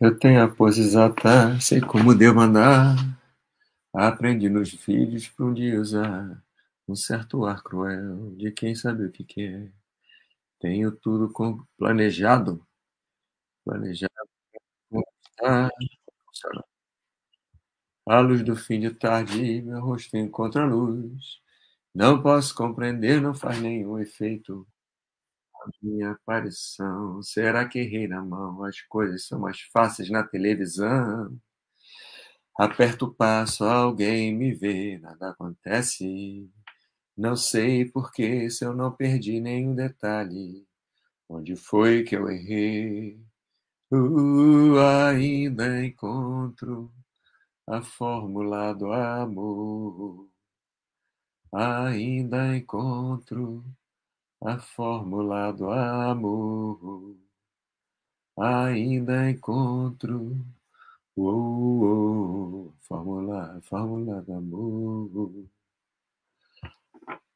Eu tenho a pose exata, sei como devo andar. Aprendi nos filhos pra um dia usar um certo ar cruel de quem sabe o que quer. Tenho tudo com- planejado, planejado. A luz do fim de tarde, meu rosto encontra luz. Não posso compreender, não faz nenhum efeito. Minha aparição, será que errei na mão? As coisas são mais fáceis na televisão. Aperto o passo, alguém me vê, nada acontece. Não sei porquê, se eu não perdi nenhum detalhe. Onde foi que eu errei? Uh, ainda encontro a fórmula do amor. Ainda encontro a fórmula do amor. Ainda encontro oh, oh, fórmula, fórmula do amor.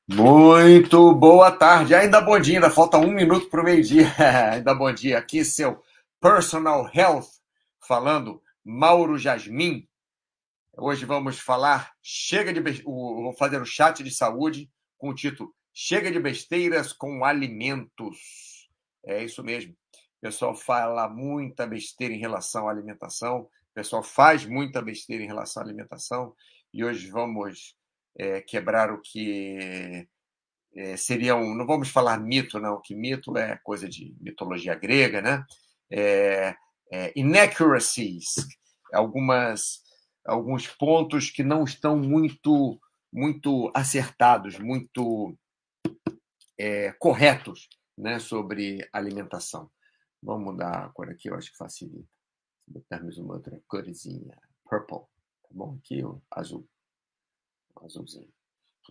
Muito boa tarde. Ainda bom dia, ainda falta um minuto para o meio-dia. ainda bom dia. Aqui seu Personal Health falando, Mauro Jasmin. Hoje vamos falar, chega de vou fazer o chat de saúde com o título Chega de besteiras com alimentos. É isso mesmo. O pessoal fala muita besteira em relação à alimentação, o pessoal faz muita besteira em relação à alimentação, e hoje vamos é, quebrar o que é, seria um. Não vamos falar mito, não, que mito é coisa de mitologia grega, né? É, é, inaccuracies, algumas, alguns pontos que não estão muito, muito acertados, muito é, corretos né, sobre alimentação. Vamos mudar a cor aqui, eu acho que facilita. Botarmos uma outra corzinha, purple, tá bom? Aqui o azul, azulzinho.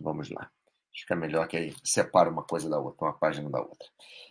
Vamos lá. Fica melhor que aí separa uma coisa da outra, uma página da outra.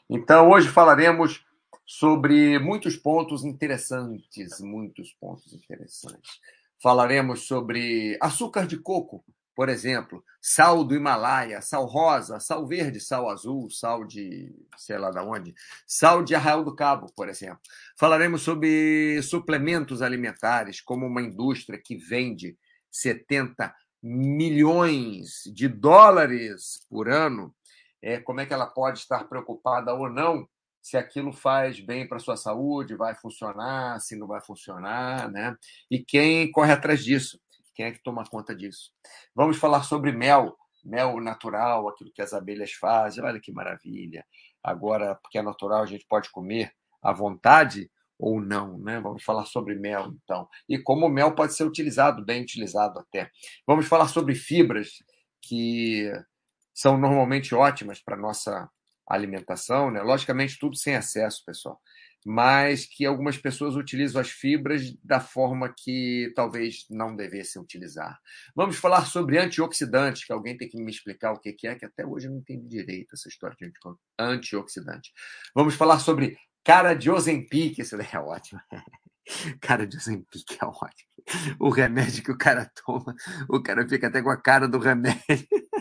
Então, hoje falaremos sobre muitos pontos interessantes, muitos pontos interessantes. Falaremos sobre açúcar de coco, por exemplo, sal do Himalaia, sal rosa, sal verde, sal azul, sal de sei lá de onde, sal de Arraial do Cabo, por exemplo. Falaremos sobre suplementos alimentares, como uma indústria que vende 70 milhões de dólares por ano, é, como é que ela pode estar preocupada ou não se aquilo faz bem para a sua saúde, vai funcionar, se não vai funcionar, né? E quem corre atrás disso? Quem é que toma conta disso? Vamos falar sobre mel, mel natural, aquilo que as abelhas fazem. Olha que maravilha. Agora, porque é natural, a gente pode comer à vontade ou não, né? Vamos falar sobre mel, então. E como o mel pode ser utilizado, bem utilizado até. Vamos falar sobre fibras que são normalmente ótimas para nossa alimentação, né? Logicamente, tudo sem excesso, pessoal. Mas que algumas pessoas utilizam as fibras da forma que talvez não devessem utilizar. Vamos falar sobre antioxidantes, que alguém tem que me explicar o que é, que até hoje eu não entendi direito essa história de antioxidante. Vamos falar sobre cara de Ozempic, isso daí é ótimo. cara de Ozempic é ótimo. O remédio que o cara toma, o cara fica até com a cara do remédio.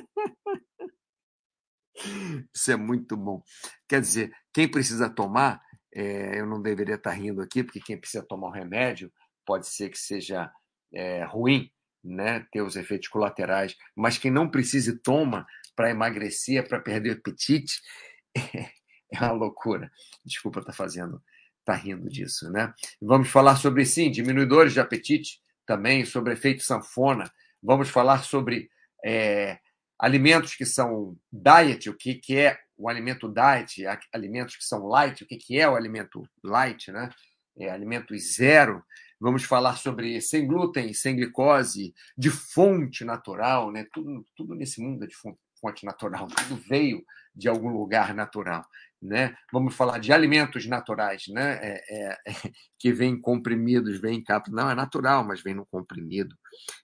Isso é muito bom. Quer dizer, quem precisa tomar, é, eu não deveria estar rindo aqui, porque quem precisa tomar o remédio pode ser que seja é, ruim, né, ter os efeitos colaterais, mas quem não precisa e toma para emagrecer, para perder o apetite, é, uma loucura. Desculpa estar fazendo, estar rindo disso, né? Vamos falar sobre sim, diminuidores de apetite, também sobre efeito sanfona. Vamos falar sobre é, alimentos que são diet, o que, que é o alimento diet, alimentos que são light, o que, que é o alimento light, né? É, alimentos zero. Vamos falar sobre sem glúten, sem glicose, de fonte natural, né? Tudo, tudo nesse mundo é de fonte natural, tudo veio de algum lugar natural. Né? Vamos falar de alimentos naturais, né? É, é, é, que vêm comprimidos, vêm em capa. Não, é natural, mas vem num comprimido,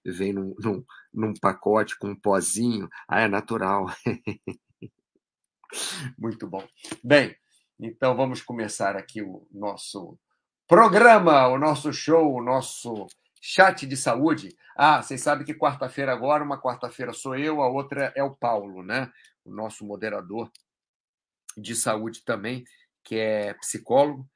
vem num, num, num pacote com um pozinho. Ah, é natural. Muito bom. Bem, então vamos começar aqui o nosso programa, o nosso show, o nosso chat de saúde. Ah, vocês sabem que quarta-feira agora, uma quarta-feira sou eu, a outra é o Paulo, né? O nosso moderador de saúde também, que é psicólogo,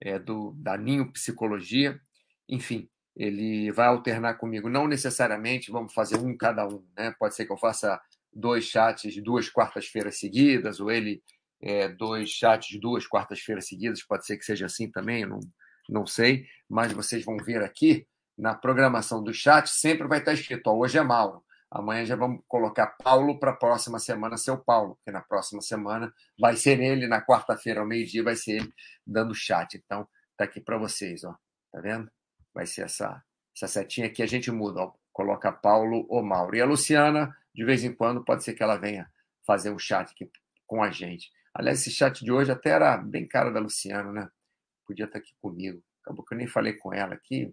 é, do, da Ninho Psicologia. Enfim, ele vai alternar comigo. Não necessariamente vamos fazer um cada um, né? Pode ser que eu faça dois chats duas quartas-feiras seguidas, ou ele é, dois chats duas quartas-feiras seguidas, pode ser que seja assim também, não, não sei, mas vocês vão ver aqui na programação do chat, sempre vai estar escrito: ó, hoje é Mauro. Amanhã já vamos colocar Paulo para a próxima semana ser o Paulo, porque na próxima semana vai ser ele, na quarta-feira ao meio-dia vai ser ele dando chat. Então, tá aqui para vocês, ó. Tá vendo? Vai ser essa, essa setinha aqui, a gente muda, ó. Coloca Paulo ou Mauro. E a Luciana, de vez em quando, pode ser que ela venha fazer um chat aqui com a gente. Aliás, esse chat de hoje até era bem cara da Luciana, né? Podia estar aqui comigo. Acabou que eu nem falei com ela aqui.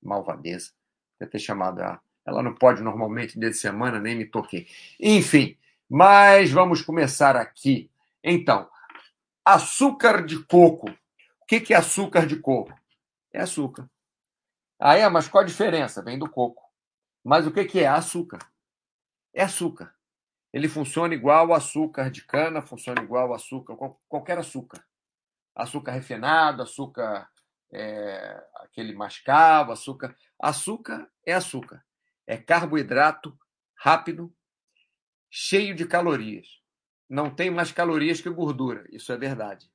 Malvadeza. Podia ter chamado ela. Ela não pode normalmente de semana, nem me toquei. Enfim, mas vamos começar aqui. Então, açúcar de coco. O que é açúcar de coco? É açúcar. Ah, é? Mas qual a diferença? Vem do coco. Mas o que é açúcar? É açúcar. Ele funciona igual ao açúcar de cana, funciona igual ao açúcar, qualquer açúcar. Açúcar refinado, açúcar é, aquele mascavo, açúcar. Açúcar é açúcar é carboidrato rápido, cheio de calorias. Não tem mais calorias que gordura, isso é verdade.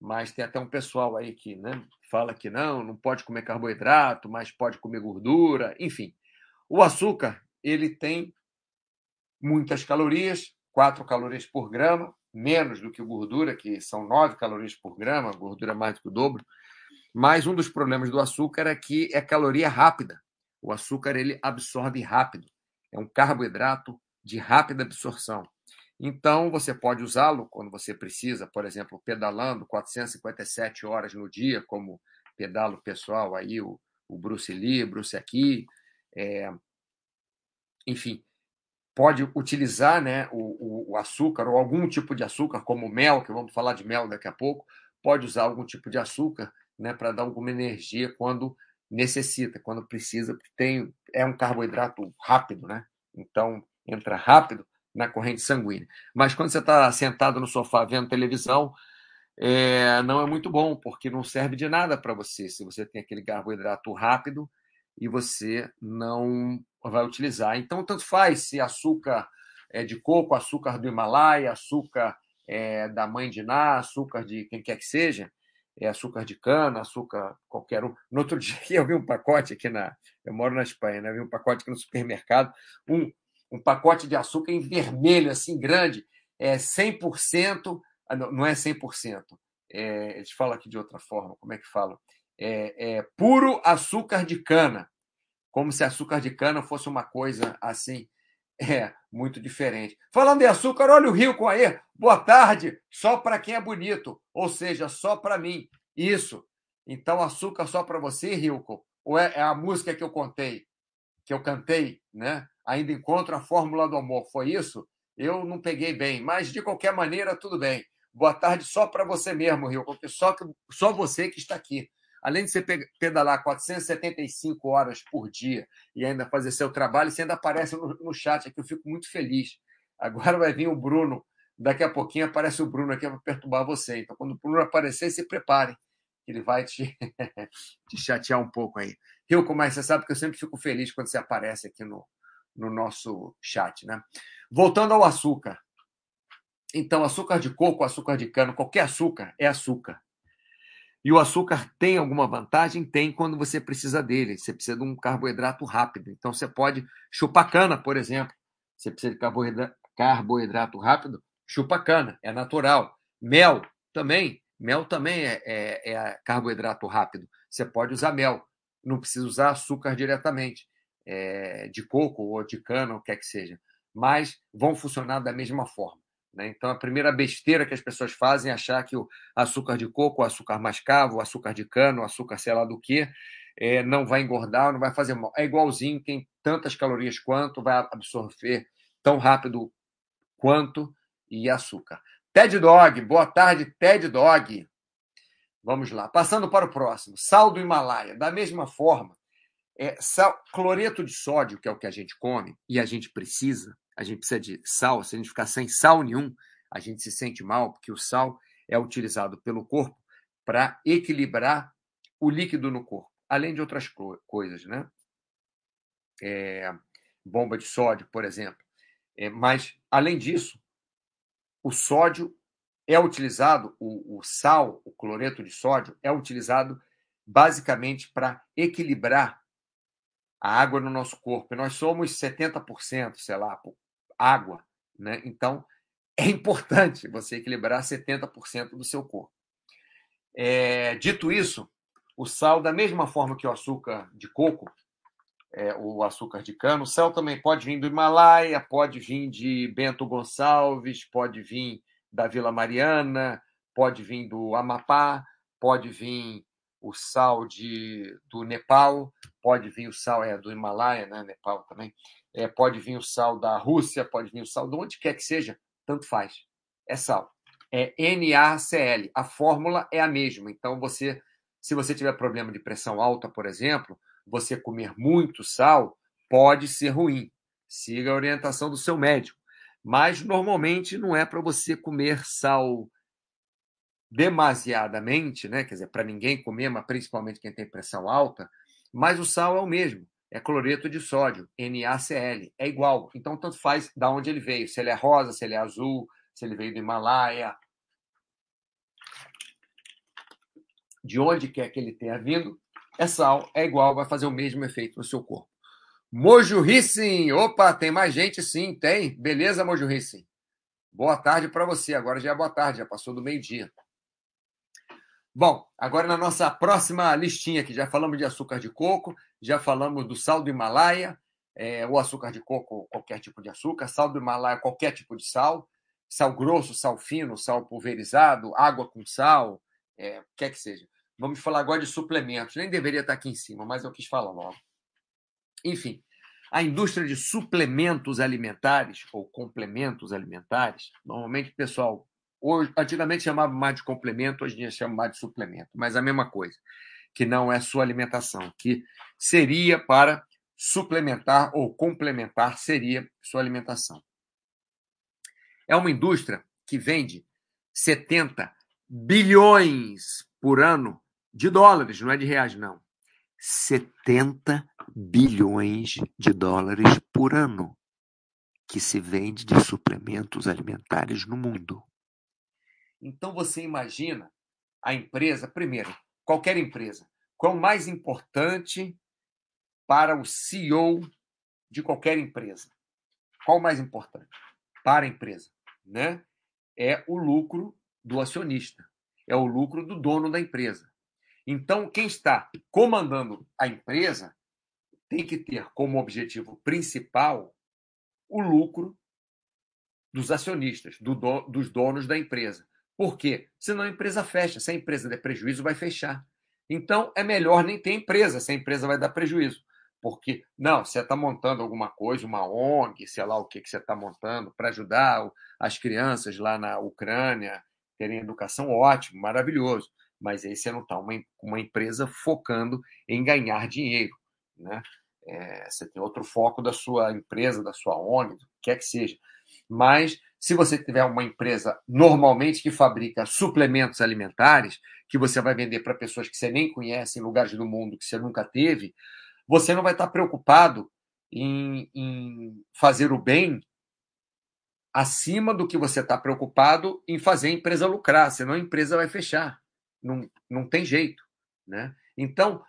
Mas tem até um pessoal aí que né, fala que não, não pode comer carboidrato, mas pode comer gordura, enfim. O açúcar, ele tem muitas calorias, 4 calorias por grama, menos do que gordura, que são 9 calorias por grama, gordura mais do que o dobro. Mas um dos problemas do açúcar é que é caloria rápida. O açúcar ele absorve rápido, é um carboidrato de rápida absorção. Então, você pode usá-lo quando você precisa, por exemplo, pedalando 457 horas no dia, como pedalo pessoal aí, o, o Bruce Lee, Bruce aqui, é, enfim, pode utilizar né, o, o, açúcar ou algum tipo de açúcar, como mel, que vamos falar de mel daqui a pouco, pode usar algum tipo de açúcar né, para dar alguma energia quando necessita, quando precisa, porque tem, é um carboidrato rápido, né? Então, entra rápido na corrente sanguínea. Mas quando você está sentado no sofá vendo televisão, é, não é muito bom, porque não serve de nada para você se você tem aquele carboidrato rápido e você não vai utilizar. Então, tanto faz se açúcar é de coco, açúcar do Himalaia, açúcar é, da mãe de Ná, açúcar de quem quer que seja, é açúcar de cana, açúcar qualquer um. No outro dia eu vi um pacote aqui na. Eu moro na Espanha, né? Eu vi um pacote aqui no supermercado, um, um pacote de açúcar em vermelho, assim, grande, é 100%. Ah, não é 100%. É, eles falam aqui de outra forma, como é que falam? É, é puro açúcar de cana. Como se açúcar de cana fosse uma coisa assim é, muito diferente. Falando em açúcar, olha o Rio com aí. Boa tarde, só para quem é bonito, ou seja, só para mim. Isso. Então, açúcar só para você, Rilco? Ou é, é, a música que eu contei, que eu cantei, né? Ainda encontro a fórmula do amor. Foi isso? Eu não peguei bem, mas de qualquer maneira, tudo bem. Boa tarde só para você mesmo, Rilco, só, que, só você que está aqui além de você pedalar 475 horas por dia e ainda fazer seu trabalho, você ainda aparece no, no chat aqui, eu fico muito feliz. Agora vai vir o Bruno, daqui a pouquinho aparece o Bruno aqui para perturbar você. Então, quando o Bruno aparecer, se prepare, ele vai te, te chatear um pouco aí. Rio, como é, você sabe que eu sempre fico feliz quando você aparece aqui no, no nosso chat, né? Voltando ao açúcar. Então, açúcar de coco, açúcar de cana, qualquer açúcar é açúcar. E o açúcar tem alguma vantagem? Tem quando você precisa dele. Você precisa de um carboidrato rápido. Então você pode chupar cana, por exemplo. Você precisa de carboidrato, rápido, chupa cana, é natural. Mel também. Mel também é, é, é, carboidrato rápido. Você pode usar mel. Não precisa usar açúcar diretamente, é, de coco ou de cana, o que quer que seja. Mas vão funcionar da mesma forma. Né? Então, a primeira besteira que as pessoas fazem é achar que o açúcar de coco, o açúcar mascavo, o açúcar de cana, o açúcar sei lá do que, é, não vai engordar, não vai fazer mal. É igualzinho, tem tantas calorias quanto, vai absorver tão rápido quanto e açúcar. Ted Dog, boa tarde, Ted Dog. Vamos lá. Passando para o próximo. Sal do Himalaia. Da mesma forma, é, sal, cloreto de sódio, que é o que a gente come e a gente precisa, a gente precisa de sal. Se a gente ficar sem sal nenhum, a gente se sente mal, porque o sal é utilizado pelo corpo para equilibrar o líquido no corpo, além de outras coisas, né? É, bomba de sódio, por exemplo. É, mas, além disso, o sódio é utilizado, o, o sal, o cloreto de sódio, é utilizado basicamente para equilibrar a água no nosso corpo. nós somos 70%, sei lá, água. Né? Então, é importante você equilibrar 70% do seu corpo. É, dito isso, o sal, da mesma forma que o açúcar de coco, é, o açúcar de cana, o sal também pode vir do Himalaia, pode vir de Bento Gonçalves, pode vir da Vila Mariana, pode vir do Amapá, pode vir o sal de, do Nepal, pode vir o sal é, do Himalaia, né? Nepal também, é, pode vir o sal da Rússia, pode vir o sal de onde quer que seja, tanto faz. É sal. É NaCl. A fórmula é a mesma. Então, você, se você tiver problema de pressão alta, por exemplo, você comer muito sal pode ser ruim. Siga a orientação do seu médico. Mas normalmente não é para você comer sal demasiadamente, né? Quer dizer, para ninguém comer, mas principalmente quem tem pressão alta, mas o sal é o mesmo, é cloreto de sódio, NaCl, é igual. Então tanto faz da onde ele veio, se ele é rosa, se ele é azul, se ele veio do Himalaia, de onde quer que ele tenha vindo, é sal, é igual, vai fazer o mesmo efeito no seu corpo. Mojo Rissing, opa, tem mais gente sim, tem. Beleza, Mojo Rissing? Boa tarde para você. Agora já é boa tarde, já passou do meio-dia. Bom, agora na nossa próxima listinha aqui, já falamos de açúcar de coco, já falamos do sal do Himalaia, é, o açúcar de coco, qualquer tipo de açúcar, sal do Himalaia, qualquer tipo de sal, sal grosso, sal fino, sal pulverizado, água com sal, é, quer que seja. Vamos falar agora de suplementos. Nem deveria estar aqui em cima, mas eu quis falar logo. Enfim, a indústria de suplementos alimentares ou complementos alimentares, normalmente o pessoal Hoje, antigamente chamava mais de complemento, hoje em dia chama mais de suplemento, mas a mesma coisa, que não é sua alimentação, que seria para suplementar ou complementar seria sua alimentação. É uma indústria que vende 70 bilhões por ano de dólares, não é de reais, não. 70 bilhões de dólares por ano que se vende de suplementos alimentares no mundo. Então você imagina a empresa, primeiro, qualquer empresa, qual o mais importante para o CEO de qualquer empresa? Qual o mais importante para a empresa, né? É o lucro do acionista, é o lucro do dono da empresa. Então, quem está comandando a empresa tem que ter como objetivo principal o lucro dos acionistas, do, dos donos da empresa. Por quê? Senão a empresa fecha. Se a empresa der prejuízo, vai fechar. Então, é melhor nem ter empresa, se a empresa vai dar prejuízo. Porque, não, você está montando alguma coisa, uma ONG, sei lá o que, que você está montando, para ajudar as crianças lá na Ucrânia terem educação, ótimo, maravilhoso. Mas aí você não está uma, uma empresa focando em ganhar dinheiro. Né? É, você tem outro foco da sua empresa, da sua ONG, o que quer que seja. Mas se você tiver uma empresa normalmente que fabrica suplementos alimentares, que você vai vender para pessoas que você nem conhece, em lugares do mundo que você nunca teve, você não vai estar preocupado em, em fazer o bem acima do que você está preocupado em fazer a empresa lucrar, senão a empresa vai fechar. Não, não tem jeito. Né? Então,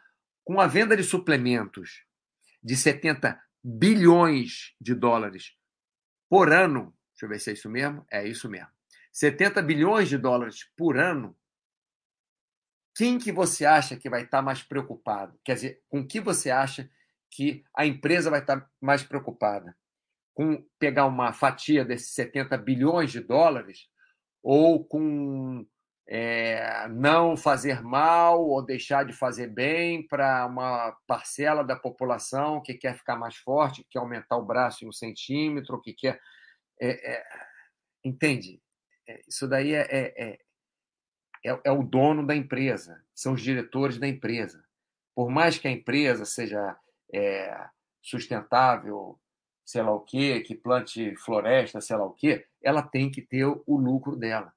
com a venda de suplementos de 70 bilhões de dólares por ano, Deixa eu ver se é isso mesmo. É isso mesmo. 70 bilhões de dólares por ano. Quem que você acha que vai estar mais preocupado? Quer dizer, com que você acha que a empresa vai estar mais preocupada? Com pegar uma fatia desses 70 bilhões de dólares ou com é, não fazer mal ou deixar de fazer bem para uma parcela da população que quer ficar mais forte, que quer aumentar o braço em um centímetro, que quer é, é, entende? É, isso daí é, é, é, é, o dono da empresa, são os diretores da empresa. Por mais que a empresa seja sustentável, sei lá o quê, que plante floresta, sei lá o quê, ela tem que ter o lucro dela.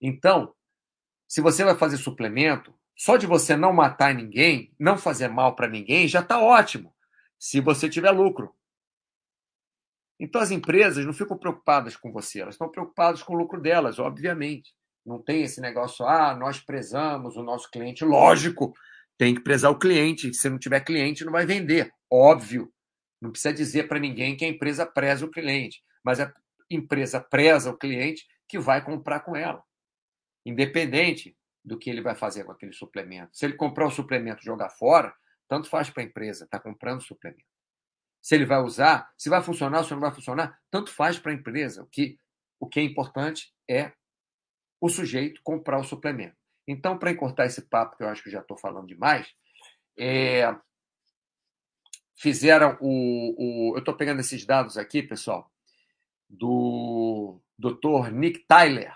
Então, se você vai fazer suplemento, só de você não matar ninguém, não fazer mal para ninguém, já está ótimo, se você tiver lucro. Então as empresas não ficam preocupadas com você, elas estão preocupadas com o lucro delas, obviamente. Não tem esse negócio, ah, nós prezamos o nosso cliente. Lógico, tem que prezar o cliente. Se não tiver cliente, não vai vender. Óbvio. Não precisa dizer para ninguém que a empresa preza o cliente, mas a empresa preza o cliente que vai comprar com ela, independente do que ele vai fazer com aquele suplemento. Se ele comprar o suplemento e jogar fora, tanto faz para a empresa, está comprando suplemento. Se ele vai usar, se vai funcionar ou se não vai funcionar, tanto faz para a empresa. O que, o que é importante é o sujeito comprar o suplemento. Então, para encurtar esse papo, que eu acho que já estou falando demais, é, fizeram o, o eu estou pegando esses dados aqui, pessoal, do Dr. Nick Tyler.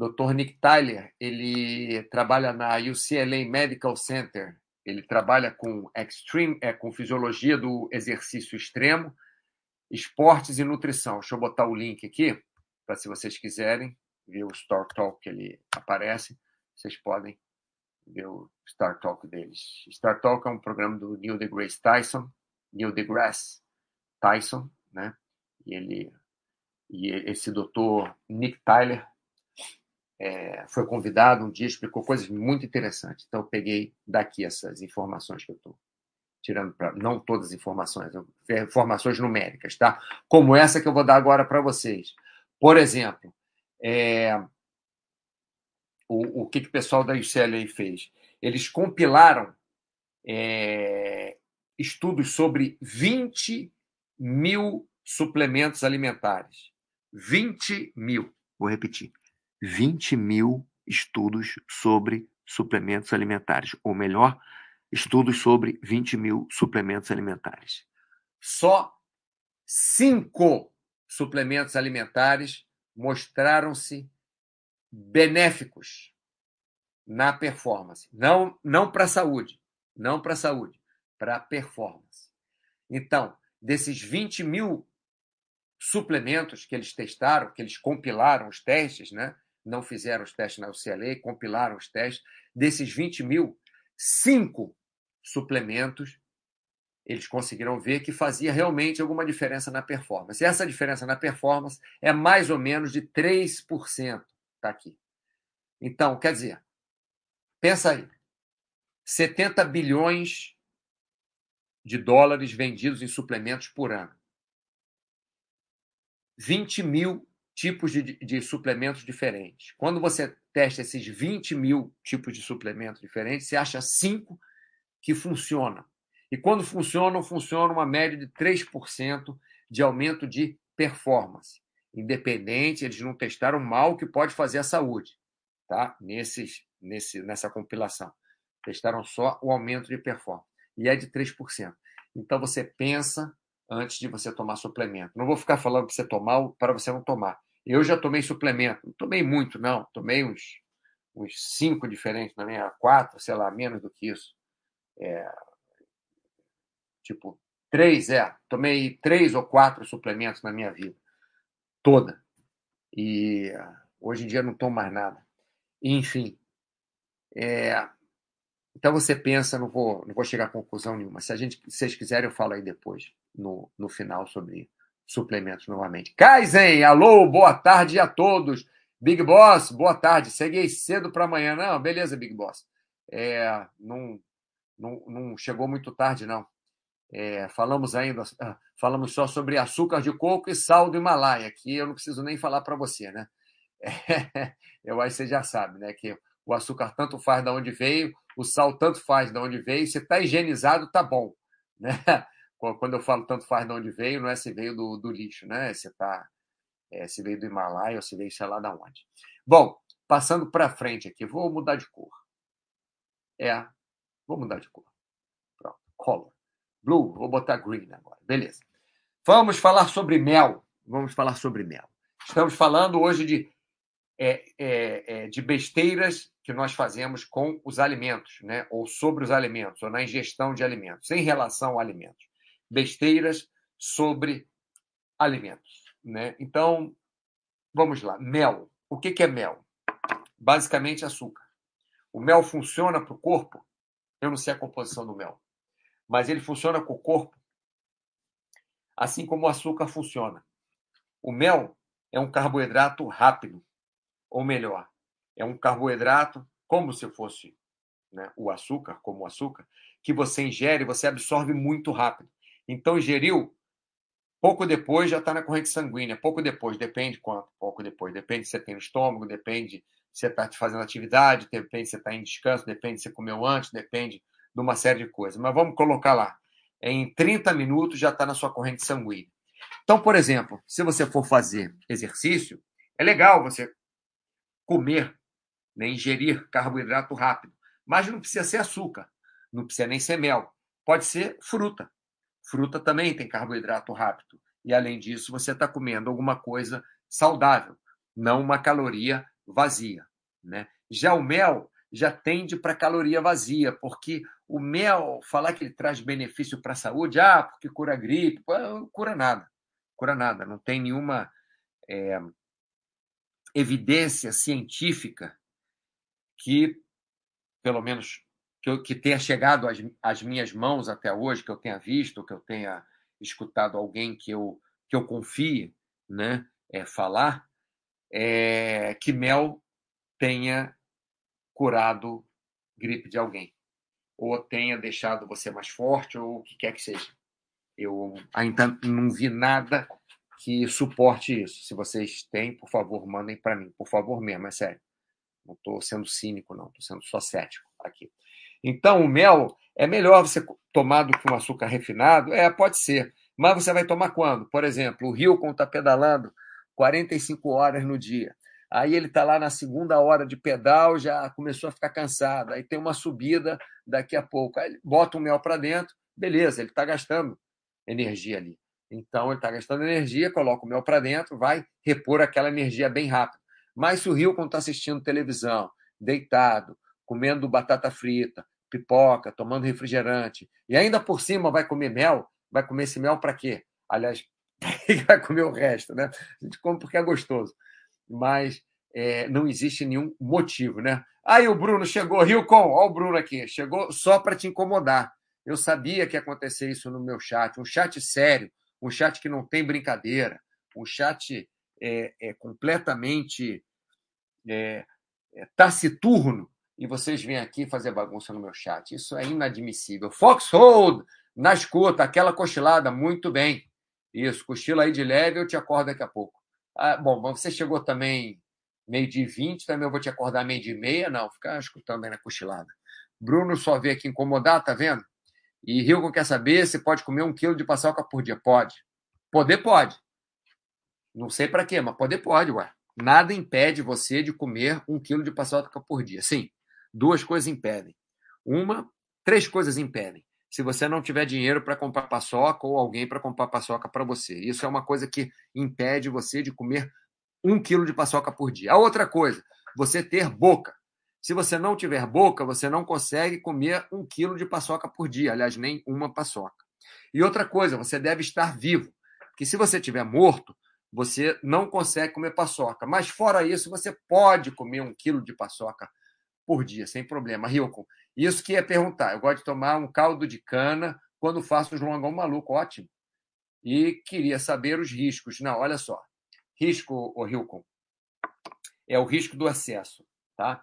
Dr. Nick Tyler, ele trabalha na UCLA Medical Center. Ele trabalha com extreme, é, com fisiologia do exercício extremo, esportes e nutrição. Deixa eu botar o link aqui para se vocês quiserem ver o Star Talk que ele aparece, vocês podem ver o Star Talk deles. Star Talk é um programa do Neil deGrasse Tyson, Neil deGrasse Tyson, né? E ele e esse doutor Nick Tyler é, foi convidado um dia, explicou coisas muito interessantes. Então, eu peguei daqui essas informações que eu estou tirando para não todas as informações, informações numéricas, tá? Como essa que eu vou dar agora para vocês. Por exemplo, é, o, o que, que o pessoal da UCLA fez? Eles compilaram é, estudos sobre 20 mil suplementos alimentares. 20 mil. Vou repetir. 20 mil estudos sobre suplementos alimentares. Ou melhor, estudos sobre 20 mil suplementos alimentares. Só cinco suplementos alimentares mostraram-se benéficos na performance. Não, não para a saúde, não para a saúde, para a performance. Então, desses 20 mil suplementos que eles testaram, que eles compilaram os testes, né? Não fizeram os testes na UCLA, compilaram os testes, desses 20 mil, cinco suplementos eles conseguiram ver que fazia realmente alguma diferença na performance. E essa diferença na performance é mais ou menos de 3%. Está aqui. Então, quer dizer, pensa aí: 70 bilhões de dólares vendidos em suplementos por ano. 20 mil tipos de, de, suplementos diferentes. Quando você testa esses 20 mil tipos de suplementos diferentes, você acha cinco que funcionam. E quando funcionam, funciona uma média de 3% de aumento de performance. Independente, eles não testaram mal que pode fazer a saúde, tá? Nesses, nesse, nessa compilação. Testaram só o aumento de performance. E é de 3%. Então você pensa antes de você tomar suplemento. Não vou ficar falando para você tomar para você não tomar. Eu já tomei suplemento. Não tomei muito, não. Tomei uns, uns cinco diferentes na minha, quatro, sei lá, menos do que isso. É, Tipo, três, é. Tomei três ou quatro suplementos na minha vida. Toda. E hoje em dia não tomo mais nada. Enfim. É, então você pensa, não vou, não vou chegar a conclusão nenhuma. Se a gente, se vocês quiserem, eu falo aí depois, no, no final, sobre suplementos novamente. Kaizen, alô, boa tarde a todos. Big Boss, boa tarde. Cheguei cedo para amanhã. Não, beleza, Big Boss. É, não, não, não chegou muito tarde, não. É, falamos ainda, ah, falamos só sobre açúcar de coco e sal do Himalaia, que eu não preciso nem falar para você, né? É, eu acho que você já sabe, né? Que o açúcar tanto faz de onde veio, o sal tanto faz de onde veio, se está higienizado, tá bom, né? Quando eu falo tanto faz de onde veio, não é se veio do, do lixo, né? Se tá, é, se veio do Himalaia ou se veio sei lá de onde. Bom, passando para frente aqui, vou mudar de cor. É, vou mudar de cor. Pronto, color. Blue, vou botar green agora. Beleza. Vamos falar sobre mel. Vamos falar sobre mel. Estamos falando hoje de, é, é, é, de besteiras que nós fazemos com os alimentos, né? ou sobre os alimentos, ou na ingestão de alimentos, em relação a alimentos. Besteiras sobre alimentos. Né? Então, vamos lá. Mel. O que, que é mel? basicamente açúcar. O mel funciona para o corpo? Eu não sei a composição do mel, mas ele funciona com o corpo assim como o açúcar funciona. O mel é um carboidrato rápido, ou melhor, é um carboidrato como se fosse né, o açúcar, como o açúcar, que você ingere, você absorve muito rápido. Então, ingeriu, pouco depois já está na corrente sanguínea, pouco depois, depende quanto, pouco depois, depende se você tem no estômago, depende se você está fazendo atividade, depende se você está em descanso, depende se você comeu antes, depende de uma série de coisas. Mas vamos colocar lá. Em 30 minutos já está na sua corrente sanguínea. Então, por exemplo, se você for fazer exercício, é legal você comer, né, ingerir carboidrato rápido, mas não precisa ser açúcar, não precisa nem ser mel. Pode ser fruta. Fruta também tem carboidrato rápido. E, além disso, você está comendo alguma coisa saudável, não uma caloria vazia. Né? Já o mel já tende para caloria vazia, porque o mel, falar que ele traz benefício para a saúde, ah, porque cura gripe, cura nada, cura nada, não tem nenhuma é, evidência científica que, pelo menos, que, eu, que tenha chegado às, às, minhas mãos até hoje, que eu tenha visto, que eu tenha escutado alguém que eu, que eu confie né, é, falar, é, que mel tenha curado gripe de alguém, ou tenha deixado você mais forte, ou o que quer que seja. Eu ainda não vi nada que suporte isso. Se vocês têm, por favor, mandem para mim. Por favor mesmo, é sério. Não estou sendo cínico, não. Estou sendo só cético aqui. Então, o mel é melhor você tomar do que um açúcar refinado? É, pode ser. Mas você vai tomar quando? Por exemplo, o Rio, está pedalando 45 horas no dia. Aí ele está lá na segunda hora de pedal, já começou a ficar cansado. Aí tem uma subida daqui a pouco. Aí ele bota o mel para dentro, beleza, ele está gastando energia ali. Então ele está gastando energia, coloca o mel para dentro, vai repor aquela energia bem rápido. Mas se o Rio, quando está assistindo televisão, deitado, comendo batata frita, pipoca, tomando refrigerante, e ainda por cima vai comer mel, vai comer esse mel para quê? Aliás, vai comer o resto, né? A gente come porque é gostoso mas é, não existe nenhum motivo, né? Aí o Bruno chegou, Rilcon, olha o Bruno aqui, chegou só para te incomodar. Eu sabia que ia acontecer isso no meu chat, um chat sério, um chat que não tem brincadeira, um chat é, é completamente é, é, taciturno, e vocês vêm aqui fazer bagunça no meu chat. Isso é inadmissível. Foxhold, na escuta, aquela cochilada, muito bem. Isso, cochila aí de leve, eu te acordo daqui a pouco. Ah, bom, você chegou também meio de 20, também eu vou te acordar meio de meia, não, ficar escutando aí na cochilada. Bruno só veio aqui incomodar, tá vendo? E Rilco quer saber se pode comer um quilo de paçoca por dia. Pode. Poder pode. Não sei para quê, mas poder pode, ué. Nada impede você de comer um quilo de paçoca por dia. Sim, duas coisas impedem. Uma, três coisas impedem se você não tiver dinheiro para comprar paçoca ou alguém para comprar paçoca para você. Isso é uma coisa que impede você de comer um quilo de paçoca por dia. A outra coisa, você ter boca. Se você não tiver boca, você não consegue comer um quilo de paçoca por dia, aliás, nem uma paçoca. E outra coisa, você deve estar vivo, porque se você estiver morto, você não consegue comer paçoca. Mas fora isso, você pode comer um quilo de paçoca por dia, sem problema. Rilcon, isso que ia perguntar. Eu gosto de tomar um caldo de cana quando faço os longão maluco, ótimo. E queria saber os riscos. Não, olha só. Risco, o é o risco do excesso, tá?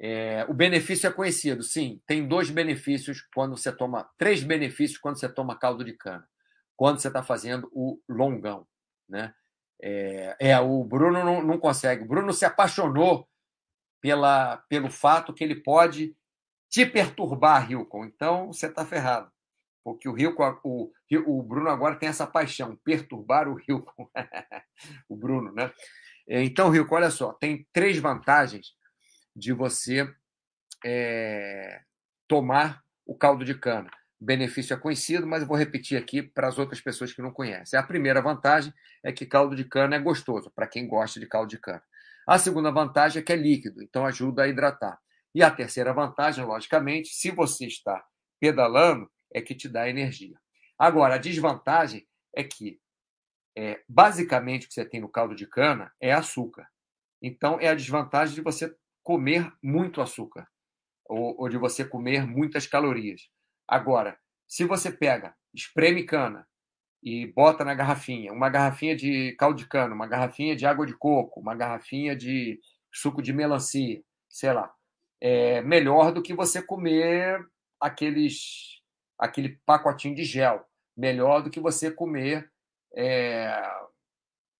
É, o benefício é conhecido, sim. Tem dois benefícios quando você toma, três benefícios quando você toma caldo de cana, quando você está fazendo o longão, né? É, é o Bruno não, não consegue. O Bruno se apaixonou pela, pelo fato que ele pode te perturbar, Hilcon. Então você está ferrado. Porque o Hilcon, o, o Bruno agora tem essa paixão, perturbar o Hilcon. o Bruno, né? Então, Hilcon, olha só, tem três vantagens de você é, tomar o caldo de cana. O benefício é conhecido, mas eu vou repetir aqui para as outras pessoas que não conhecem. A primeira vantagem é que caldo de cana é gostoso, para quem gosta de caldo de cana. A segunda vantagem é que é líquido, então ajuda a hidratar. E a terceira vantagem, logicamente, se você está pedalando, é que te dá energia. Agora, a desvantagem é que, é, basicamente, o que você tem no caldo de cana é açúcar. Então, é a desvantagem de você comer muito açúcar ou, ou de você comer muitas calorias. Agora, se você pega, espreme cana e bota na garrafinha, uma garrafinha de caldo de cana, uma garrafinha de água de coco, uma garrafinha de suco de melancia, sei lá, é melhor do que você comer aqueles aquele pacotinho de gel, melhor do que você comer é,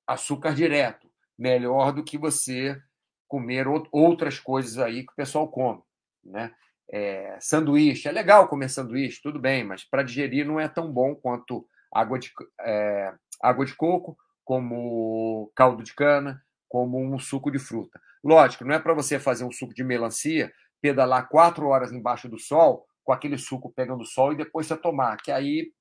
açúcar direto, melhor do que você comer outras coisas aí que o pessoal come, né? É, sanduíche, é legal comer sanduíche, tudo bem, mas para digerir não é tão bom quanto água de, é, água de coco, como caldo de cana, como um suco de fruta. Lógico, não é para você fazer um suco de melancia, pedalar quatro horas embaixo do sol, com aquele suco pegando sol e depois você tomar, que aí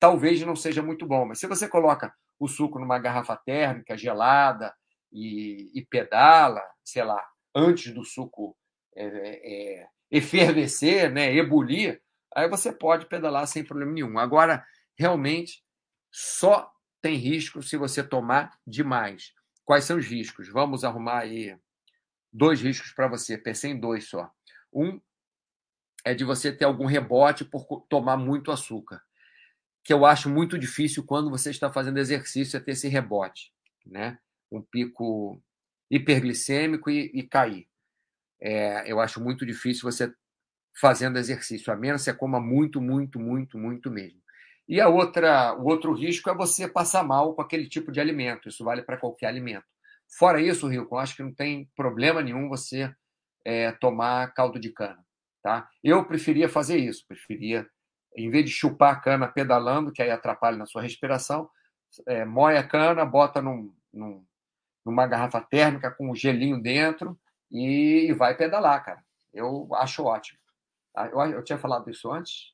talvez não seja muito bom. Mas se você coloca o suco numa garrafa térmica gelada e, e pedala, sei lá, antes do suco é, é, efervescer, né, ebulir, aí você pode pedalar sem problema nenhum. Agora, realmente, só tem risco se você tomar demais. Quais são os riscos? Vamos arrumar aí dois riscos para você. Pensei em dois só. Um é de você ter algum rebote por tomar muito açúcar que eu acho muito difícil quando você está fazendo exercício é ter esse rebote, né? Um pico hiperglicêmico e, e cair. É, eu acho muito difícil você fazendo exercício, a menos que você coma muito, muito, muito, muito mesmo. E a outra, o outro risco é você passar mal com aquele tipo de alimento. Isso vale para qualquer alimento. Fora isso, Rico, acho que não tem problema nenhum você é, tomar caldo de cana. Tá? Eu preferia fazer isso, preferia em vez de chupar a cana pedalando, que aí atrapalha na sua respiração, é, moe a cana, bota num, num, numa garrafa térmica com um gelinho dentro e, e, vai pedalar, cara. Eu acho ótimo. Ah, eu, eu tinha falado isso antes,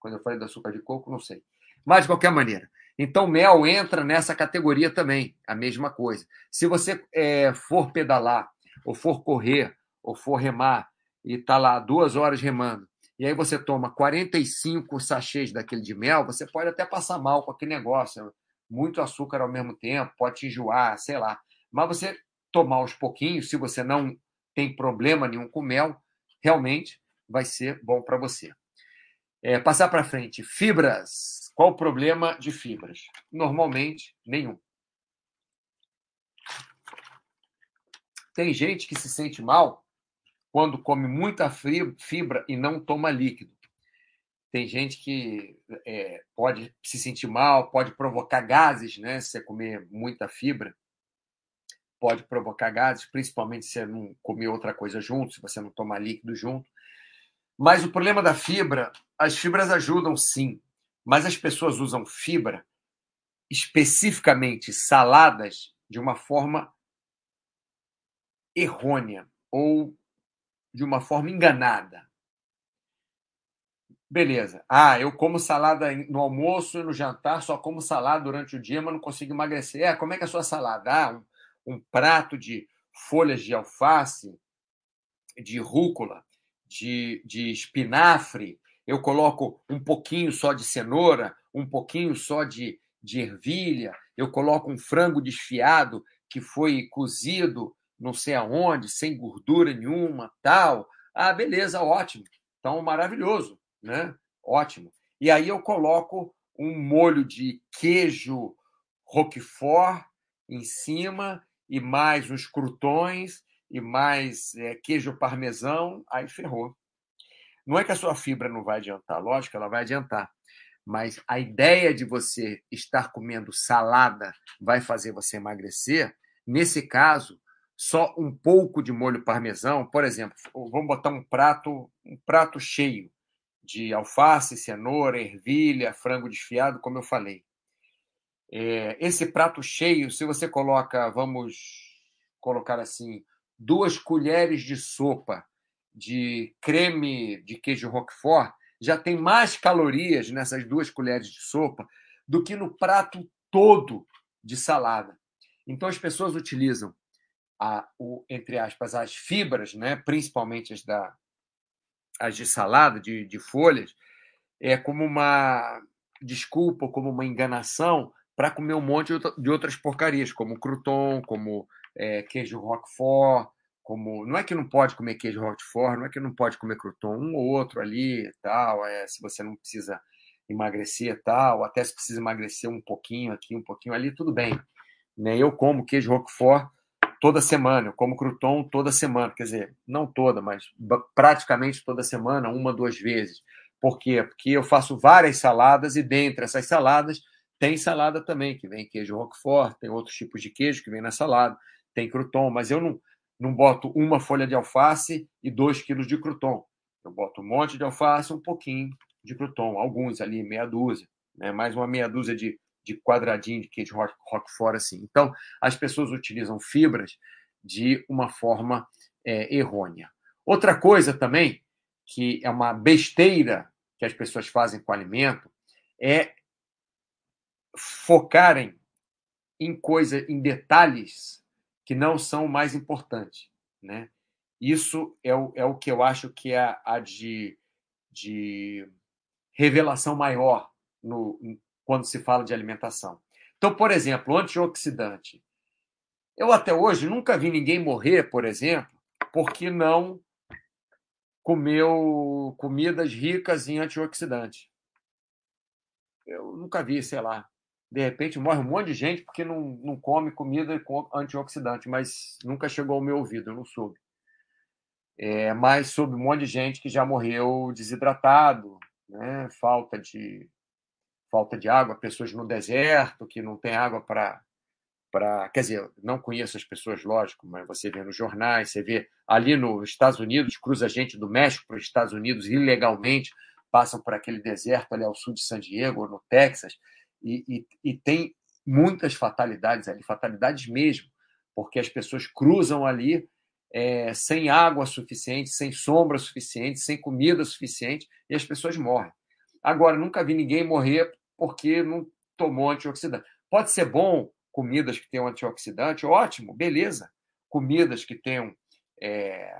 quando eu falei do açúcar de coco, não sei. Mas, de qualquer maneira. Então, mel entra nessa categoria também, a mesma coisa. Se você é, for pedalar, ou for correr, ou for remar, e está lá duas horas remando, e aí você toma 45 sachês daquele de mel, você pode até passar mal com aquele negócio. Muito açúcar ao mesmo tempo, pode enjoar, sei lá. Mas você tomar aos pouquinhos, se você não tem problema nenhum com mel, realmente vai ser bom para você. É, passar para frente. Fibras. Qual o problema de fibras? Normalmente, nenhum. Tem gente que se sente mal quando come muita fibra e não toma líquido. Tem gente que é, pode se sentir mal, pode provocar gases, né? Se você comer muita fibra, pode provocar gases, principalmente se você não comer outra coisa junto, se você não tomar líquido junto. Mas o problema da fibra, as fibras ajudam sim, mas as pessoas usam fibra especificamente saladas de uma forma errônea ou de uma forma enganada. Beleza. Ah, eu como salada no almoço e no jantar, só como salada durante o dia, mas não consigo emagrecer. É, como é que é a sua salada? Ah, um, um prato de folhas de alface, de rúcula, de, de espinafre. Eu coloco um pouquinho só de cenoura, um pouquinho só de, de ervilha. Eu coloco um frango desfiado que foi cozido não sei aonde, sem gordura nenhuma, tal. Ah, beleza, ótimo. Então, maravilhoso, né? Ótimo. E aí eu coloco um molho de queijo roquefort em cima e mais uns crutões e mais é, queijo parmesão, aí ferrou. Não é que a sua fibra não vai adiantar, lógico, ela vai adiantar. Mas a ideia de você estar comendo salada vai fazer você emagrecer. Nesse caso, só um pouco de molho parmesão, por exemplo, vamos botar um prato, um prato cheio de alface, cenoura, ervilha, frango desfiado, como eu falei. É, esse prato cheio, se você coloca, vamos colocar assim, duas colheres de sopa de creme de queijo roquefort, já tem mais calorias nessas duas colheres de sopa do que no prato todo de salada. Então as pessoas utilizam a, o, entre aspas, as fibras, né, principalmente as, da, as de salada, de, de folhas, é como uma desculpa, como uma enganação para comer um monte de outras porcarias, como crouton, como é, queijo roquefort, como não é que não pode comer queijo Roquefort, não é que não pode comer crouton, um ou outro ali, tal, é, se você não precisa emagrecer, tal, até se precisa emagrecer um pouquinho aqui, um pouquinho ali, tudo bem. Né? Eu como queijo Roquefort toda semana, eu como crouton toda semana, quer dizer, não toda, mas praticamente toda semana, uma, duas vezes. Por quê? Porque eu faço várias saladas e dentre essas saladas tem salada também, que vem queijo Roquefort, tem outros tipos de queijo que vem na salada, tem crouton, mas eu não, não boto uma folha de alface e dois quilos de crouton. Eu boto um monte de alface, um pouquinho de crouton, alguns ali, meia dúzia, né? mais uma meia dúzia de, de quadradinho de queijo Roquefort assim. Então, as pessoas utilizam fibras de uma forma é, errônea. Outra coisa também, que é uma besteira que as pessoas fazem com o alimento, é focarem em coisa, em detalhes que não são o mais importante, né? Isso é o, é o que eu acho que é a, de, de revelação maior no, quando se fala de alimentação. Então, por exemplo, antioxidante. Eu até hoje nunca vi ninguém morrer, por exemplo, porque não comeu comidas ricas em antioxidante. Eu nunca vi, sei lá, de repente morre um monte de gente porque não, não come comida com antioxidante, mas nunca chegou ao meu ouvido, eu não soube. É, mas soube um monte de gente que já morreu desidratado, né? falta de falta de água, pessoas no deserto que não tem água para para, quer dizer, não conheço as pessoas, lógico, mas você vê nos jornais, você vê ali nos Estados Unidos, cruza gente do México para os Estados Unidos ilegalmente, passam por aquele deserto ali ao sul de San Diego, no Texas, e, e, e tem muitas fatalidades ali, fatalidades mesmo, porque as pessoas cruzam ali é, sem água suficiente, sem sombra suficiente, sem comida suficiente, e as pessoas morrem. Agora, nunca vi ninguém morrer porque não tomou antioxidante. Pode ser bom comidas que tenham antioxidante, ótimo, beleza. Comidas que tenham é,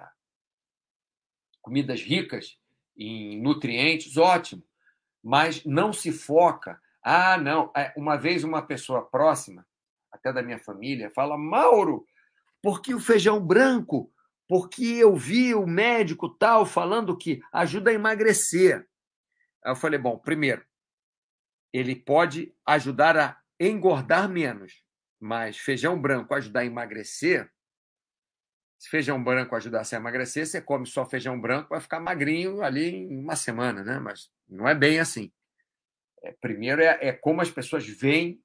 comidas ricas em nutrientes, ótimo. Mas não se foca ah, não. É, uma vez uma pessoa próxima, até da minha família, fala: Mauro, por que o feijão branco? Porque eu vi o médico tal falando que ajuda a emagrecer. Aí eu falei: bom, primeiro, ele pode ajudar a engordar menos, mas feijão branco ajudar a emagrecer. Se feijão branco ajudar a emagrecer, você come só feijão branco, vai ficar magrinho ali em uma semana, né? Mas não é bem assim. É, primeiro é, é, como as pessoas veem,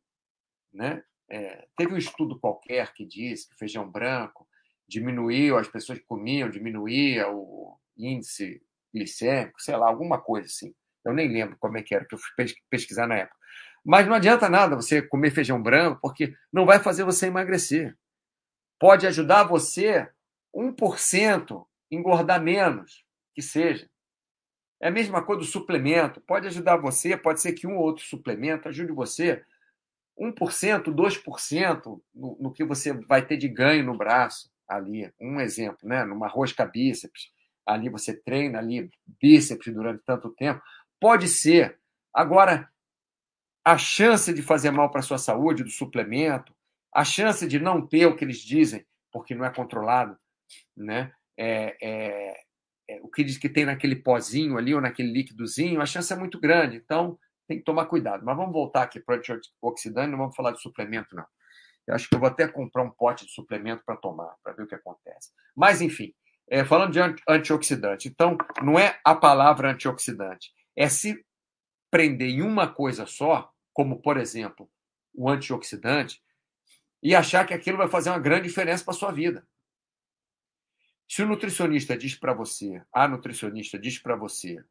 né? É, teve um estudo qualquer que disse que feijão branco diminuiu, as pessoas comiam, diminuía o índice glicêmico, sei lá, alguma coisa assim. Eu nem lembro como é que era, que eu fui pesquisar na época. Mas não adianta nada você comer feijão branco, porque não vai fazer você emagrecer. Pode ajudar você 1% engordar menos, que seja. É a mesma coisa do suplemento. Pode ajudar você, pode ser que um ou outro suplemento ajude você 1%, 2% no, no que você vai ter de ganho no braço ali. Um exemplo, né? Numa rosca bíceps. Ali você treina ali bíceps durante tanto tempo. Pode ser. Agora, a chance de fazer mal para a sua saúde do suplemento, a chance de não ter o que eles dizem, porque não é controlado, né? É, é, é, o que diz que tem naquele pozinho ali ou naquele líquidozinho, a chance é muito grande. Então, tem que tomar cuidado. Mas vamos voltar aqui para o antioxidante, não vamos falar de suplemento, não. Eu acho que eu vou até comprar um pote de suplemento para tomar, para ver o que acontece. Mas, enfim, é, falando de antioxidante, então, não é a palavra antioxidante, é se prender em uma coisa só, como, por exemplo, o antioxidante, e achar que aquilo vai fazer uma grande diferença para a sua vida. Se o nutricionista diz para você, a nutricionista diz para você,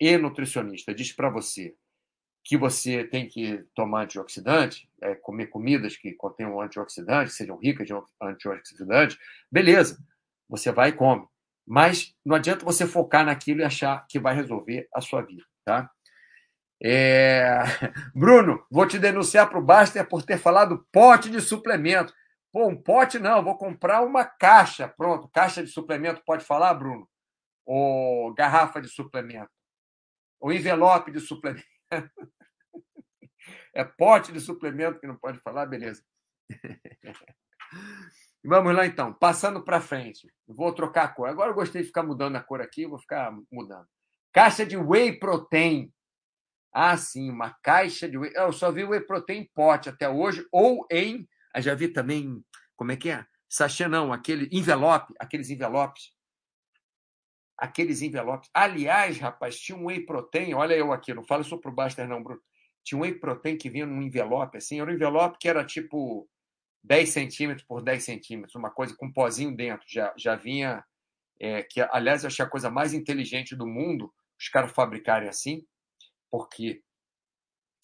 e nutricionista diz para você que você tem que tomar antioxidante, é, comer comidas que contenham antioxidante, sejam ricas de antioxidante, beleza, você vai e come. Mas não adianta você focar naquilo e achar que vai resolver a sua vida, tá? É... Bruno, vou te denunciar para o Baster por ter falado pote de suplemento. Pô, um pote não, vou comprar uma caixa. Pronto, caixa de suplemento, pode falar, Bruno? Ou garrafa de suplemento? Ou envelope de suplemento? É pote de suplemento que não pode falar? Beleza. Vamos lá então, passando para frente. Vou trocar a cor. Agora eu gostei de ficar mudando a cor aqui, vou ficar mudando. Caixa de whey protein. Ah, sim, uma caixa de whey. Eu só vi whey protein em pote até hoje, ou em. Eu já vi também. Como é que é? Sachê não, aquele envelope, aqueles envelopes. Aqueles envelopes. Aliás, rapaz, tinha um whey protein. Olha eu aqui, não falo isso pro Baster, não, Bruno. Tinha um whey protein que vinha num envelope, assim. Era um envelope que era tipo 10 centímetros por 10 centímetros, uma coisa com um pozinho dentro. Já, já vinha. É, que, aliás, eu achei a coisa mais inteligente do mundo os caras fabricarem assim, porque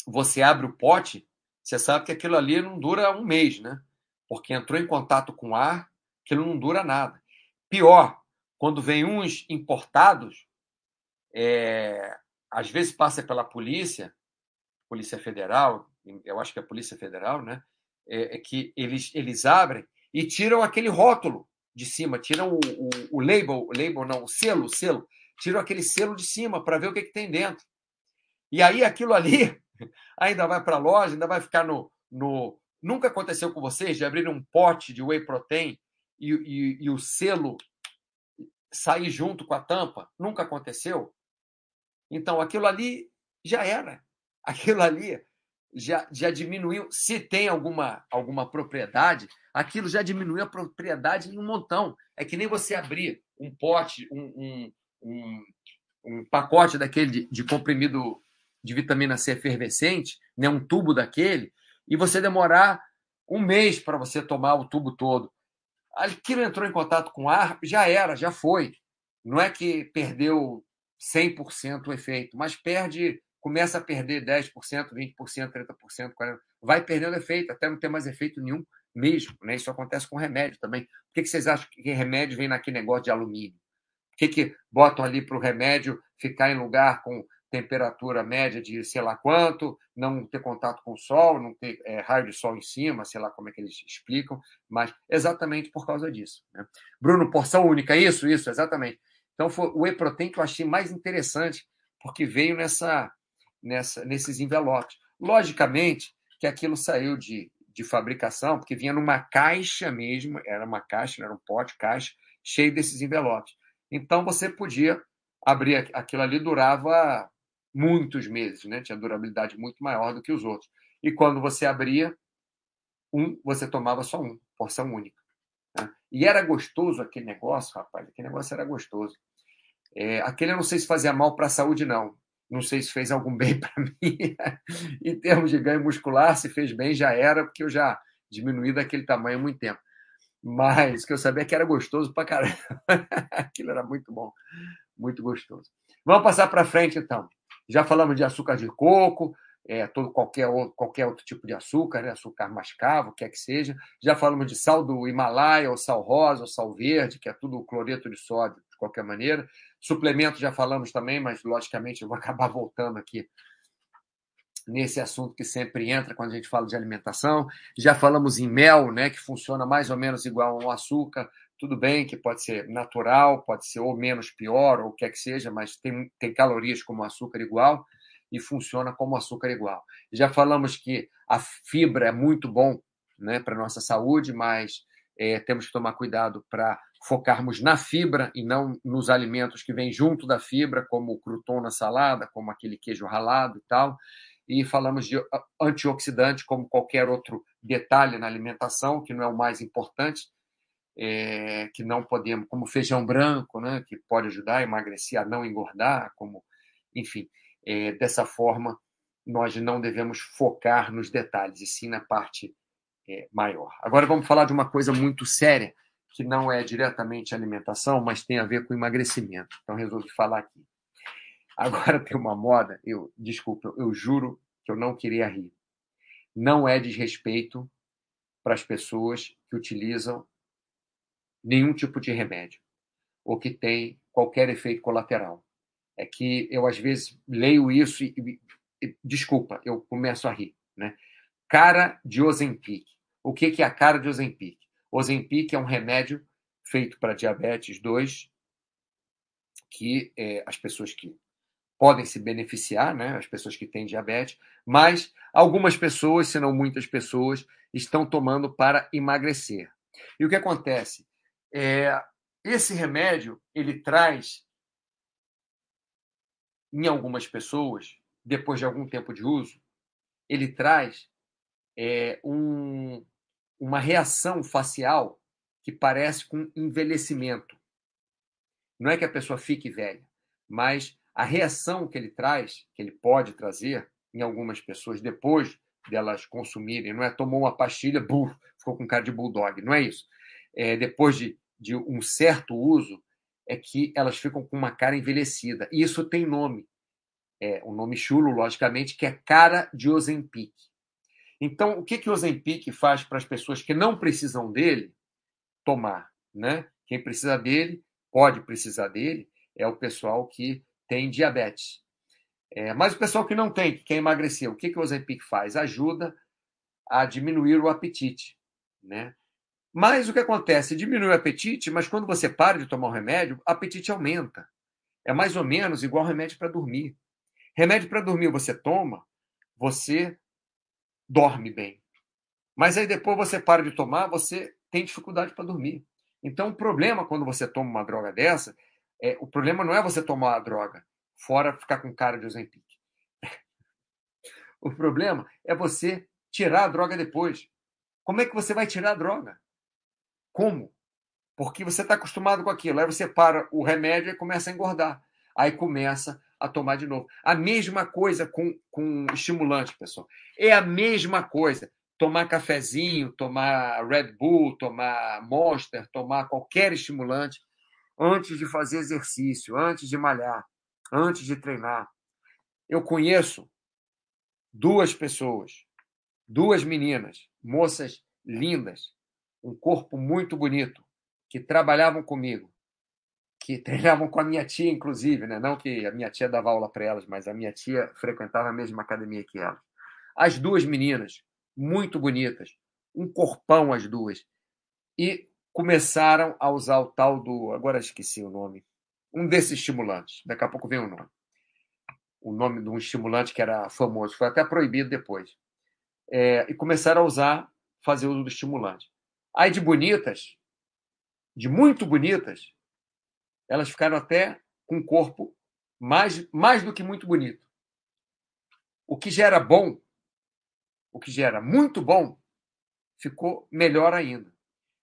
você abre o pote, você sabe que aquilo ali não dura um mês, né? Porque entrou em contato com ar, aquilo não dura nada. Pior, quando vem uns importados, é, às vezes passa pela polícia, Polícia Federal, eu acho que é a Polícia Federal, né? É, é que eles, eles abrem e tiram aquele rótulo de cima, tiram o, o, o label, label não, o selo, o selo, tiram aquele selo de cima para ver o que, que tem dentro. E aí aquilo ali ainda vai para a loja, ainda vai ficar no, no. Nunca aconteceu com vocês de abrir um pote de whey protein e, e, e o selo sair junto com a tampa? Nunca aconteceu? Então aquilo ali já era. Aquilo ali já, já diminuiu. Se tem alguma, alguma propriedade, aquilo já diminuiu a propriedade em um montão. É que nem você abrir um pote, um, um, um, um pacote daquele de, de, comprimido de vitamina C efervescente, né, um tubo daquele, e você demorar um mês para você tomar o tubo todo. Aquilo entrou em contato com ar, já era, já foi. Não é que perdeu 100% o efeito, mas perde começa a perder 10%, 20%, 30%, 40%, vai perdendo efeito, até não ter mais efeito nenhum mesmo. Né? Isso acontece com remédio também. Por que, que vocês acham que remédio vem naquele negócio de alumínio? Por que, que botam ali para o remédio ficar em lugar com temperatura média de sei lá quanto, não ter contato com o sol, não ter é, raio de sol em cima, sei lá como é que eles explicam, mas exatamente por causa disso. Né? Bruno, porção única, isso, isso, exatamente. Então foi o E-Protein que eu achei mais interessante, porque veio nessa nessa, nesses envelopes. Logicamente que aquilo saiu de, de fabricação, porque vinha numa caixa mesmo, era uma caixa, era um pote, caixa, cheio desses envelopes. Então você podia abrir aquilo ali, durava muitos meses, né? tinha durabilidade muito maior do que os outros. E quando você abria um, você tomava só um, porção única. Né? E era gostoso aquele negócio, rapaz, aquele negócio era gostoso. É, aquele eu não sei se fazia mal para a saúde, não. Não sei se fez algum bem para mim. em termos de ganho muscular, se fez bem, já era, porque eu já diminuí daquele tamanho há muito tempo. Mas que eu sabia que era gostoso para caramba. Aquilo era muito bom, muito gostoso. Vamos passar para frente, então. Já falamos de açúcar de coco, é, todo, qualquer, outro, qualquer outro tipo de açúcar, né? açúcar mascavo, quer que seja. Já falamos de sal do Himalaia, ou sal rosa, ou sal verde, que é tudo cloreto de sódio, de qualquer maneira. Suplementos já falamos também, mas logicamente eu vou acabar voltando aqui nesse assunto que sempre entra quando a gente fala de alimentação. Já falamos em mel, né, que funciona mais ou menos igual ao açúcar. Tudo bem que pode ser natural, pode ser ou menos pior, ou o que é que seja, mas tem, tem calorias como açúcar igual e funciona como açúcar igual. Já falamos que a fibra é muito bom né, para a nossa saúde, mas é, temos que tomar cuidado para focarmos na fibra e não nos alimentos que vêm junto da fibra, como o crouton na salada, como aquele queijo ralado e tal. E falamos de antioxidante, como qualquer outro detalhe na alimentação, que não é o mais importante, é, que não podemos, como feijão branco, né, que pode ajudar a emagrecer, a não engordar, como, enfim, é, dessa forma nós não devemos focar nos detalhes, e sim na parte é, maior. Agora vamos falar de uma coisa muito séria, que não é diretamente alimentação, mas tem a ver com emagrecimento. Então resolvi falar aqui. Agora tem uma moda, eu desculpa, eu, eu juro que eu não queria rir. Não é desrespeito para as pessoas que utilizam nenhum tipo de remédio ou que tem qualquer efeito colateral. É que eu às vezes leio isso e, e, desculpa, eu começo a rir, né? Cara de Ozempic. O que é a cara de Ozempic? Ozempic é um remédio feito para diabetes 2, que é, as pessoas que podem se beneficiar, né, as pessoas que têm diabetes, mas algumas pessoas, se não muitas pessoas, estão tomando para emagrecer. E o que acontece? É, esse remédio ele traz, em algumas pessoas, depois de algum tempo de uso, ele traz é, um, uma reação facial que parece com envelhecimento. Não é que a pessoa fique velha, mas a reação que ele traz, que ele pode trazer em algumas pessoas depois delas consumirem, não é tomou uma pastilha, buf, ficou com cara de bulldog, não é isso. É, depois de, de um certo uso, é que elas ficam com uma cara envelhecida. E isso tem nome. É, um nome chulo, logicamente, que é cara de Ozempic. Então, o que, que o Ozempic faz para as pessoas que não precisam dele tomar? Né? Quem precisa dele, pode precisar dele, é o pessoal que tem diabetes. É, mas o pessoal que não tem, que quer emagrecer, o que, que o Ozempic faz? Ajuda a diminuir o apetite. Né? Mas o que acontece? Diminui o apetite, mas quando você para de tomar o remédio, o apetite aumenta. É mais ou menos igual remédio para dormir. Remédio para dormir você toma, você dorme bem. Mas aí depois você para de tomar, você tem dificuldade para dormir. Então o problema quando você toma uma droga dessa, é, o problema não é você tomar a droga, fora ficar com cara de Ozempic. o problema é você tirar a droga depois. Como é que você vai tirar a droga? Como? Porque você está acostumado com aquilo. Aí você para o remédio e começa a engordar. Aí começa a tomar de novo. A mesma coisa com, com estimulante, pessoal. É a mesma coisa. Tomar cafezinho, tomar Red Bull, tomar Monster, tomar qualquer estimulante antes de fazer exercício, antes de malhar, antes de treinar. Eu conheço duas pessoas, duas meninas, moças lindas, um corpo muito bonito, que trabalhavam comigo, que treinavam com a minha tia, inclusive, né? não que a minha tia dava aula para elas, mas a minha tia frequentava a mesma academia que elas. As duas meninas, muito bonitas, um corpão as duas, e começaram a usar o tal do. Agora esqueci o nome. Um desses estimulantes. Daqui a pouco vem o nome. O nome de um estimulante que era famoso. Foi até proibido depois. É, e começaram a usar, fazer uso do estimulante. Aí de bonitas, de muito bonitas, elas ficaram até com um corpo mais, mais do que muito bonito. O que já era bom, o que já era muito bom, ficou melhor ainda.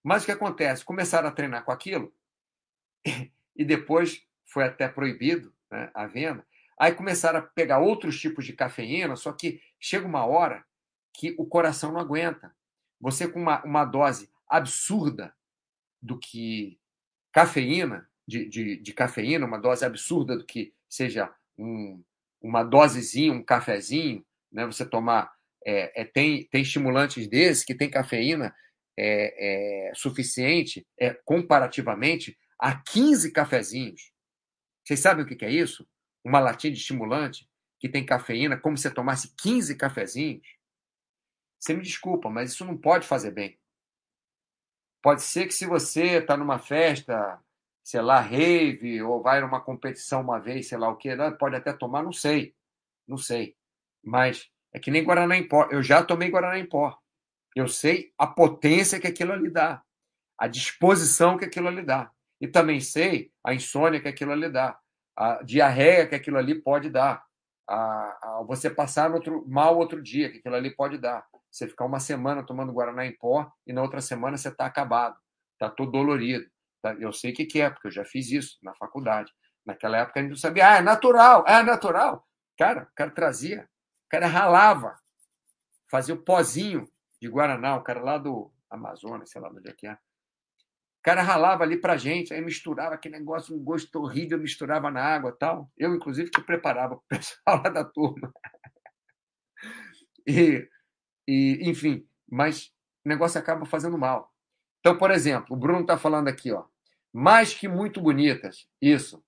Mas o que acontece? Começaram a treinar com aquilo e depois foi até proibido né, a venda. Aí começaram a pegar outros tipos de cafeína, só que chega uma hora que o coração não aguenta. Você com uma, uma dose absurda do que cafeína, de, de, de, cafeína, uma dose absurda do que seja um, uma dosezinha, um cafezinho, né? Você tomar é, é, tem, tem estimulantes desses que tem cafeína é, é, suficiente é, comparativamente a 15 cafezinhos. Vocês sabem o que é isso? Uma latinha de estimulante que tem cafeína, como se você tomasse 15 cafezinhos. Você me desculpa, mas isso não pode fazer bem. Pode ser que se você está numa festa, sei lá, rave, ou vai numa competição uma vez, sei lá o que, né, pode até tomar, não sei. Não sei. Mas é que nem Guaraná em pó. Eu já tomei Guaraná em pó. Eu sei a potência que aquilo ali dá, a disposição que aquilo ali dá. E também sei a insônia que aquilo ali dá, a diarreia que aquilo ali pode dar, a, a você passar outro, mal outro dia que aquilo ali pode dar. Você ficar uma semana tomando Guaraná em pó e na outra semana você está acabado, está todo dolorido. Tá? Eu sei o que, que é, porque eu já fiz isso na faculdade. Naquela época a gente não sabia, ah, é natural, é natural. Cara, o cara trazia, o cara ralava, fazia o pozinho de Guaraná, o cara lá do Amazonas, sei lá onde é que é. O cara ralava ali pra gente, aí misturava aquele negócio, um gosto horrível, misturava na água tal. Eu, inclusive, que preparava para o pessoal lá da turma. E e, enfim, mas o negócio acaba fazendo mal. Então, por exemplo, o Bruno está falando aqui, ó, mais que muito bonitas, isso.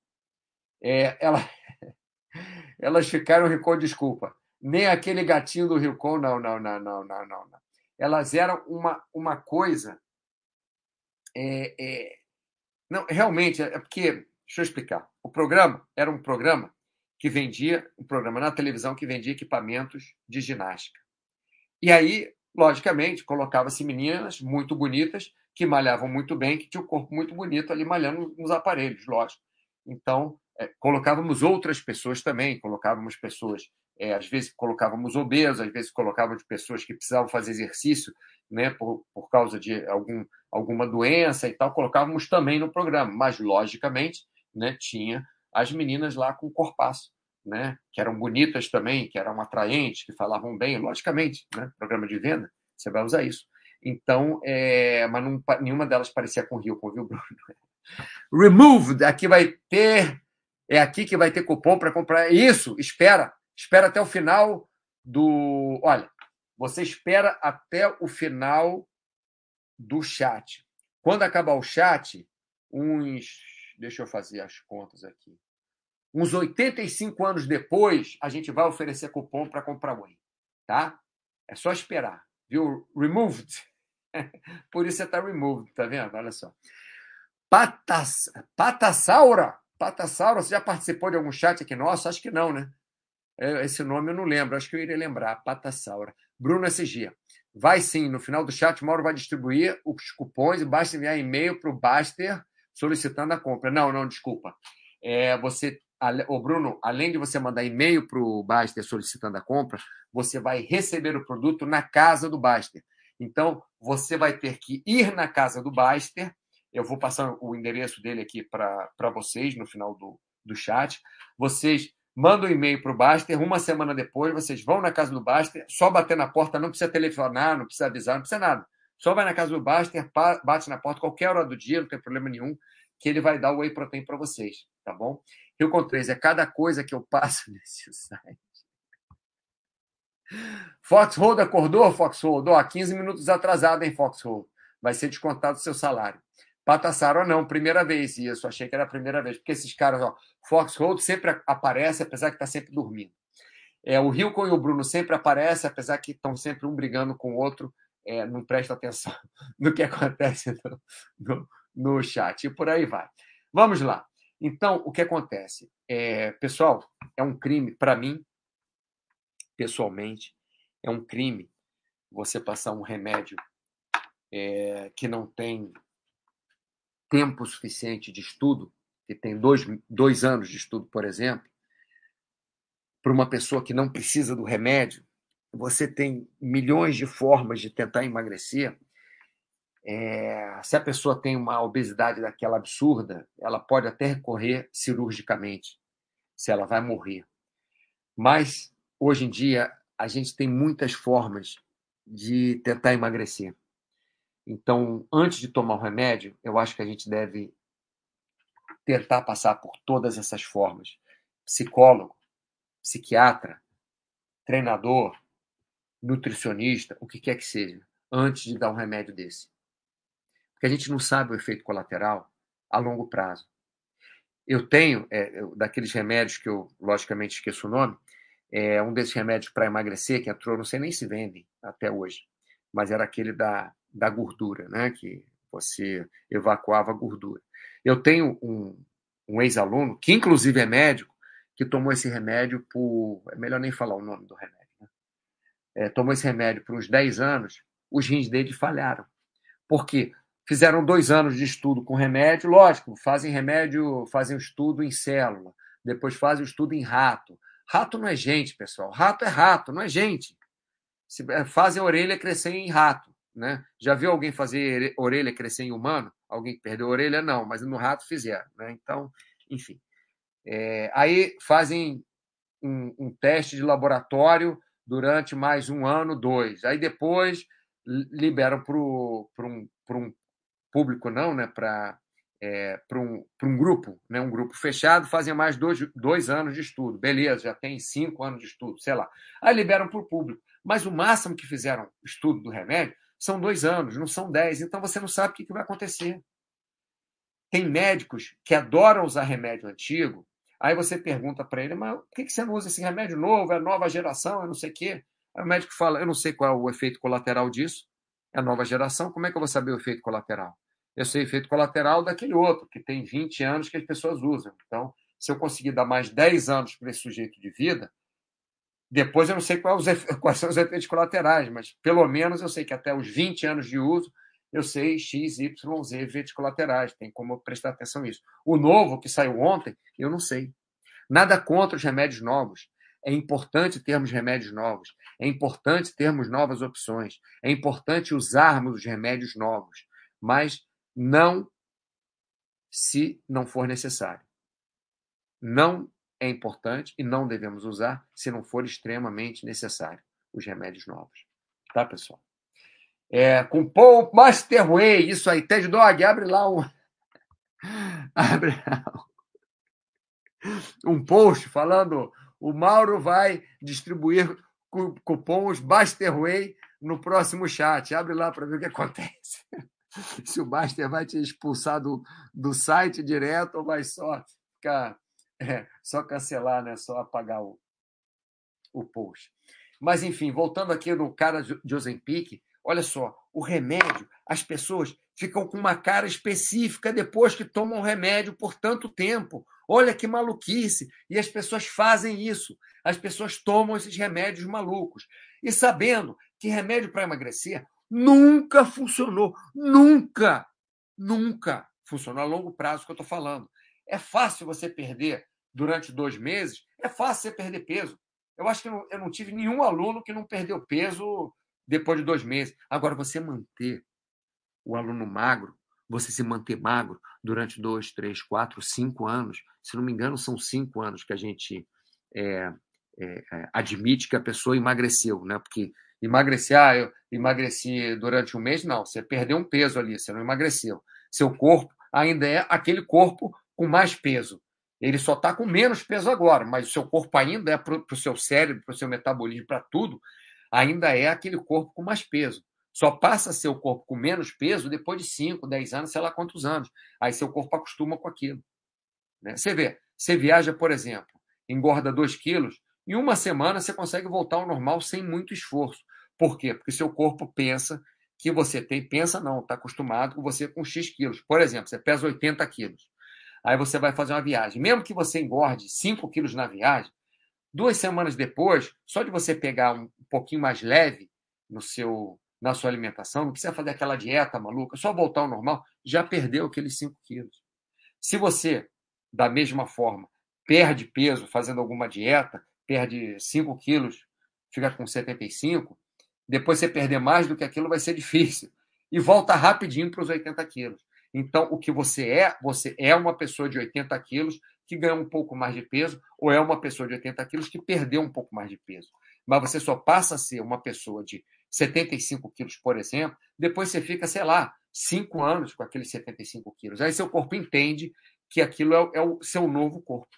É, ela, elas ficaram, desculpa, nem aquele gatinho do Ricô, não, não, não, não, não, não, não. Elas eram uma, uma coisa. É, é, não, realmente, é porque, deixa eu explicar. O programa era um programa que vendia, um programa na televisão que vendia equipamentos de ginástica. E aí, logicamente, colocava-se meninas muito bonitas que malhavam muito bem, que tinham o corpo muito bonito ali malhando nos aparelhos, lógico. Então, é, colocávamos outras pessoas também, colocávamos pessoas, é, às vezes colocávamos obesos, às vezes colocávamos pessoas que precisavam fazer exercício né, por, por causa de algum, alguma doença e tal, colocávamos também no programa, mas, logicamente, né, tinha as meninas lá com corpaço, né, que eram bonitas também, que eram atraentes, que falavam bem, logicamente, né, programa de venda, você vai usar isso. Então, é, mas não, nenhuma delas parecia com Rio, com Rio Bruno. Removed, aqui vai ter, é aqui que vai ter cupom para comprar. Isso, espera, espera até o final do. Olha, você espera até o final do chat. Quando acabar o chat, uns. Deixa eu fazer as contas aqui. Uns 85 anos depois, a gente vai oferecer cupom para comprar Whey. Tá? É só esperar. Viu? Removed. Por isso você está removed, tá vendo? Olha só. Patas, Patassaura. Patassaura, você já participou de algum chat aqui nosso? Acho que não, né? É, esse nome eu não lembro, acho que eu iria lembrar. Patassaura. Bruno SG. Vai sim, no final do chat, Mauro vai distribuir os cupons e basta enviar e-mail para o Baster solicitando a compra. Não, não, desculpa. É, você, o Bruno, além de você mandar e-mail para o Baster solicitando a compra, você vai receber o produto na casa do Baster. Então, você vai ter que ir na casa do Baster. Eu vou passar o endereço dele aqui para vocês no final do, do chat. Vocês mandam um e-mail para o Baster. Uma semana depois, vocês vão na casa do Baster, só bater na porta, não precisa telefonar, não precisa avisar, não precisa nada. Só vai na casa do Baster, bate na porta qualquer hora do dia, não tem problema nenhum, que ele vai dar o whey protein para vocês, tá bom? Rio com 3 é cada coisa que eu passo nesse site. Foxhold acordou, Foxhold? Ó, 15 minutos atrasado, hein, Foxhold? Vai ser descontado o seu salário. Patassaro, não, primeira vez isso. Achei que era a primeira vez. Porque esses caras, ó, Foxhold sempre aparece, apesar que está sempre dormindo. É, o Hilcon e o Bruno sempre aparecem, apesar que estão sempre um brigando com o outro. É, não presta atenção no que acontece no, no, no, chat. E por aí vai. Vamos lá. Então, o que acontece? É, pessoal, é um crime, para mim, pessoalmente, é um crime você passar um remédio é, que não tem tempo suficiente de estudo, que tem dois, dois anos de estudo, por exemplo, para uma pessoa que não precisa do remédio, você tem milhões de formas de tentar emagrecer. É, se a pessoa tem uma obesidade daquela absurda, ela pode até recorrer cirurgicamente, se ela vai morrer. Mas hoje em dia, a gente tem muitas formas de tentar emagrecer. Então, antes de tomar o remédio, eu acho que a gente deve tentar passar por todas essas formas. Psicólogo, psiquiatra, treinador, nutricionista, o que quer que seja, antes de dar um remédio desse. Porque a gente não sabe o efeito colateral a longo prazo. Eu tenho, é, daqueles remédios que eu, logicamente, esqueço o nome, é, um desses remédios para emagrecer que entrou, não sei nem se vendem até hoje, mas era aquele da, da gordura, né? que você evacuava a gordura. Eu tenho um, um ex-aluno, que inclusive é médico, que tomou esse remédio por. É melhor nem falar o nome do remédio. Né? É, tomou esse remédio por uns 10 anos, os rins dele falharam. Por quê? Fizeram dois anos de estudo com remédio, lógico, fazem remédio, fazem o estudo em célula, depois fazem o estudo em rato, Rato não é gente, pessoal. Rato é rato, não é gente. Se, é, fazem a orelha crescer em rato. Né? Já viu alguém fazer orelha crescer em humano? Alguém que perdeu a orelha? Não, mas no rato fizeram. Né? Então, enfim. É, aí fazem um, um, teste de laboratório durante mais um ano, dois. Aí depois liberam para um, um público, não, né? para é, um, um grupo, né, um grupo fechado, fazem mais dois, dois anos de estudo. Beleza, já tem cinco anos de estudo, sei lá. Aí liberam para o público. Mas o máximo que fizeram estudo do remédio são dois anos, não são dez. Então você não sabe o que, que vai acontecer. Tem médicos que adoram usar remédio antigo. Aí você pergunta para ele, mas por que, que você não usa esse remédio novo? É nova geração, é não sei o quê. Aí o médico fala, eu não sei qual é o efeito colateral disso. É nova geração, como é que eu vou saber o efeito colateral? eu sei efeito colateral daquele outro, que tem 20 anos que as pessoas usam. Então, se eu conseguir dar mais 10 anos para esse sujeito de vida, depois eu não sei quais, quais são os efeitos colaterais, mas pelo menos eu sei que até os 20 anos de uso eu sei X, Y, Z efeitos colaterais, tem como prestar atenção nisso. O novo, que saiu ontem, eu não sei. Nada contra os remédios novos. É importante termos remédios novos. É importante termos novas opções. É importante usarmos os remédios novos. Mas não se não for necessário. Não é importante e não devemos usar se não for extremamente necessário os remédios novos. Tá, pessoal? É, com Paul Master Way, isso aí. Ted Dog, abre lá um. abre um post falando o Mauro vai distribuir cupons Basterway no próximo chat. Abre lá para ver o que acontece. Se o Baster vai te expulsar do, do site direto ou vai só ficar é, só cancelar, né? Só apagar o, o post. Mas enfim, voltando aqui no cara de Ozempic, olha só, o remédio, as pessoas ficam com uma cara específica depois que tomam o remédio por tanto tempo. Olha que maluquice! E as pessoas fazem isso. As pessoas tomam esses remédios malucos. E sabendo que remédio para emagrecer nunca funcionou. Nunca! Nunca funcionou a longo prazo que eu estou falando. É fácil você perder durante dois meses, é fácil você perder peso. Eu acho que eu não, eu não tive nenhum aluno que não perdeu peso depois de dois meses. Agora, você manter o aluno magro, você se manter magro durante dois, três, quatro, cinco anos, se não me engano, são cinco anos que a gente é, é, é, admite que a pessoa emagreceu, né? Porque emagrecer, ah, eu emagreci durante um mês, não, você perdeu um peso ali, você não emagreceu. Seu corpo ainda é aquele corpo com mais peso. Ele só está com menos peso agora, mas o seu corpo ainda é para o seu cérebro, para o seu metabolismo, para tudo, ainda é aquele corpo com mais peso. Só passa o corpo com menos peso depois de 5, 10 anos, sei lá quantos anos. Aí seu corpo acostuma com aquilo. Né? Você vê, você viaja, por exemplo, engorda 2 quilos, em uma semana você consegue voltar ao normal sem muito esforço. Por quê? Porque seu corpo pensa que você tem, pensa não, está acostumado com você com X quilos. Por exemplo, você pesa 80 quilos. Aí você vai fazer uma viagem. Mesmo que você engorde 5 quilos na viagem, duas semanas depois, só de você pegar um pouquinho mais leve no seu na sua alimentação, não precisa fazer aquela dieta maluca, só voltar ao normal, já perdeu aqueles 5 quilos. Se você, da mesma forma, perde peso fazendo alguma dieta, perde 5 quilos, fica com 75, depois você perder mais do que aquilo vai ser difícil. E volta rapidinho para os 80 quilos. Então, o que você é, você é uma pessoa de 80 quilos que ganhou um pouco mais de peso, ou é uma pessoa de 80 quilos que perdeu um pouco mais de peso. Mas você só passa a ser uma pessoa de 75 quilos, por exemplo, depois você fica, sei lá, cinco anos com aqueles 75 quilos. Aí seu corpo entende que aquilo é, é o seu novo corpo.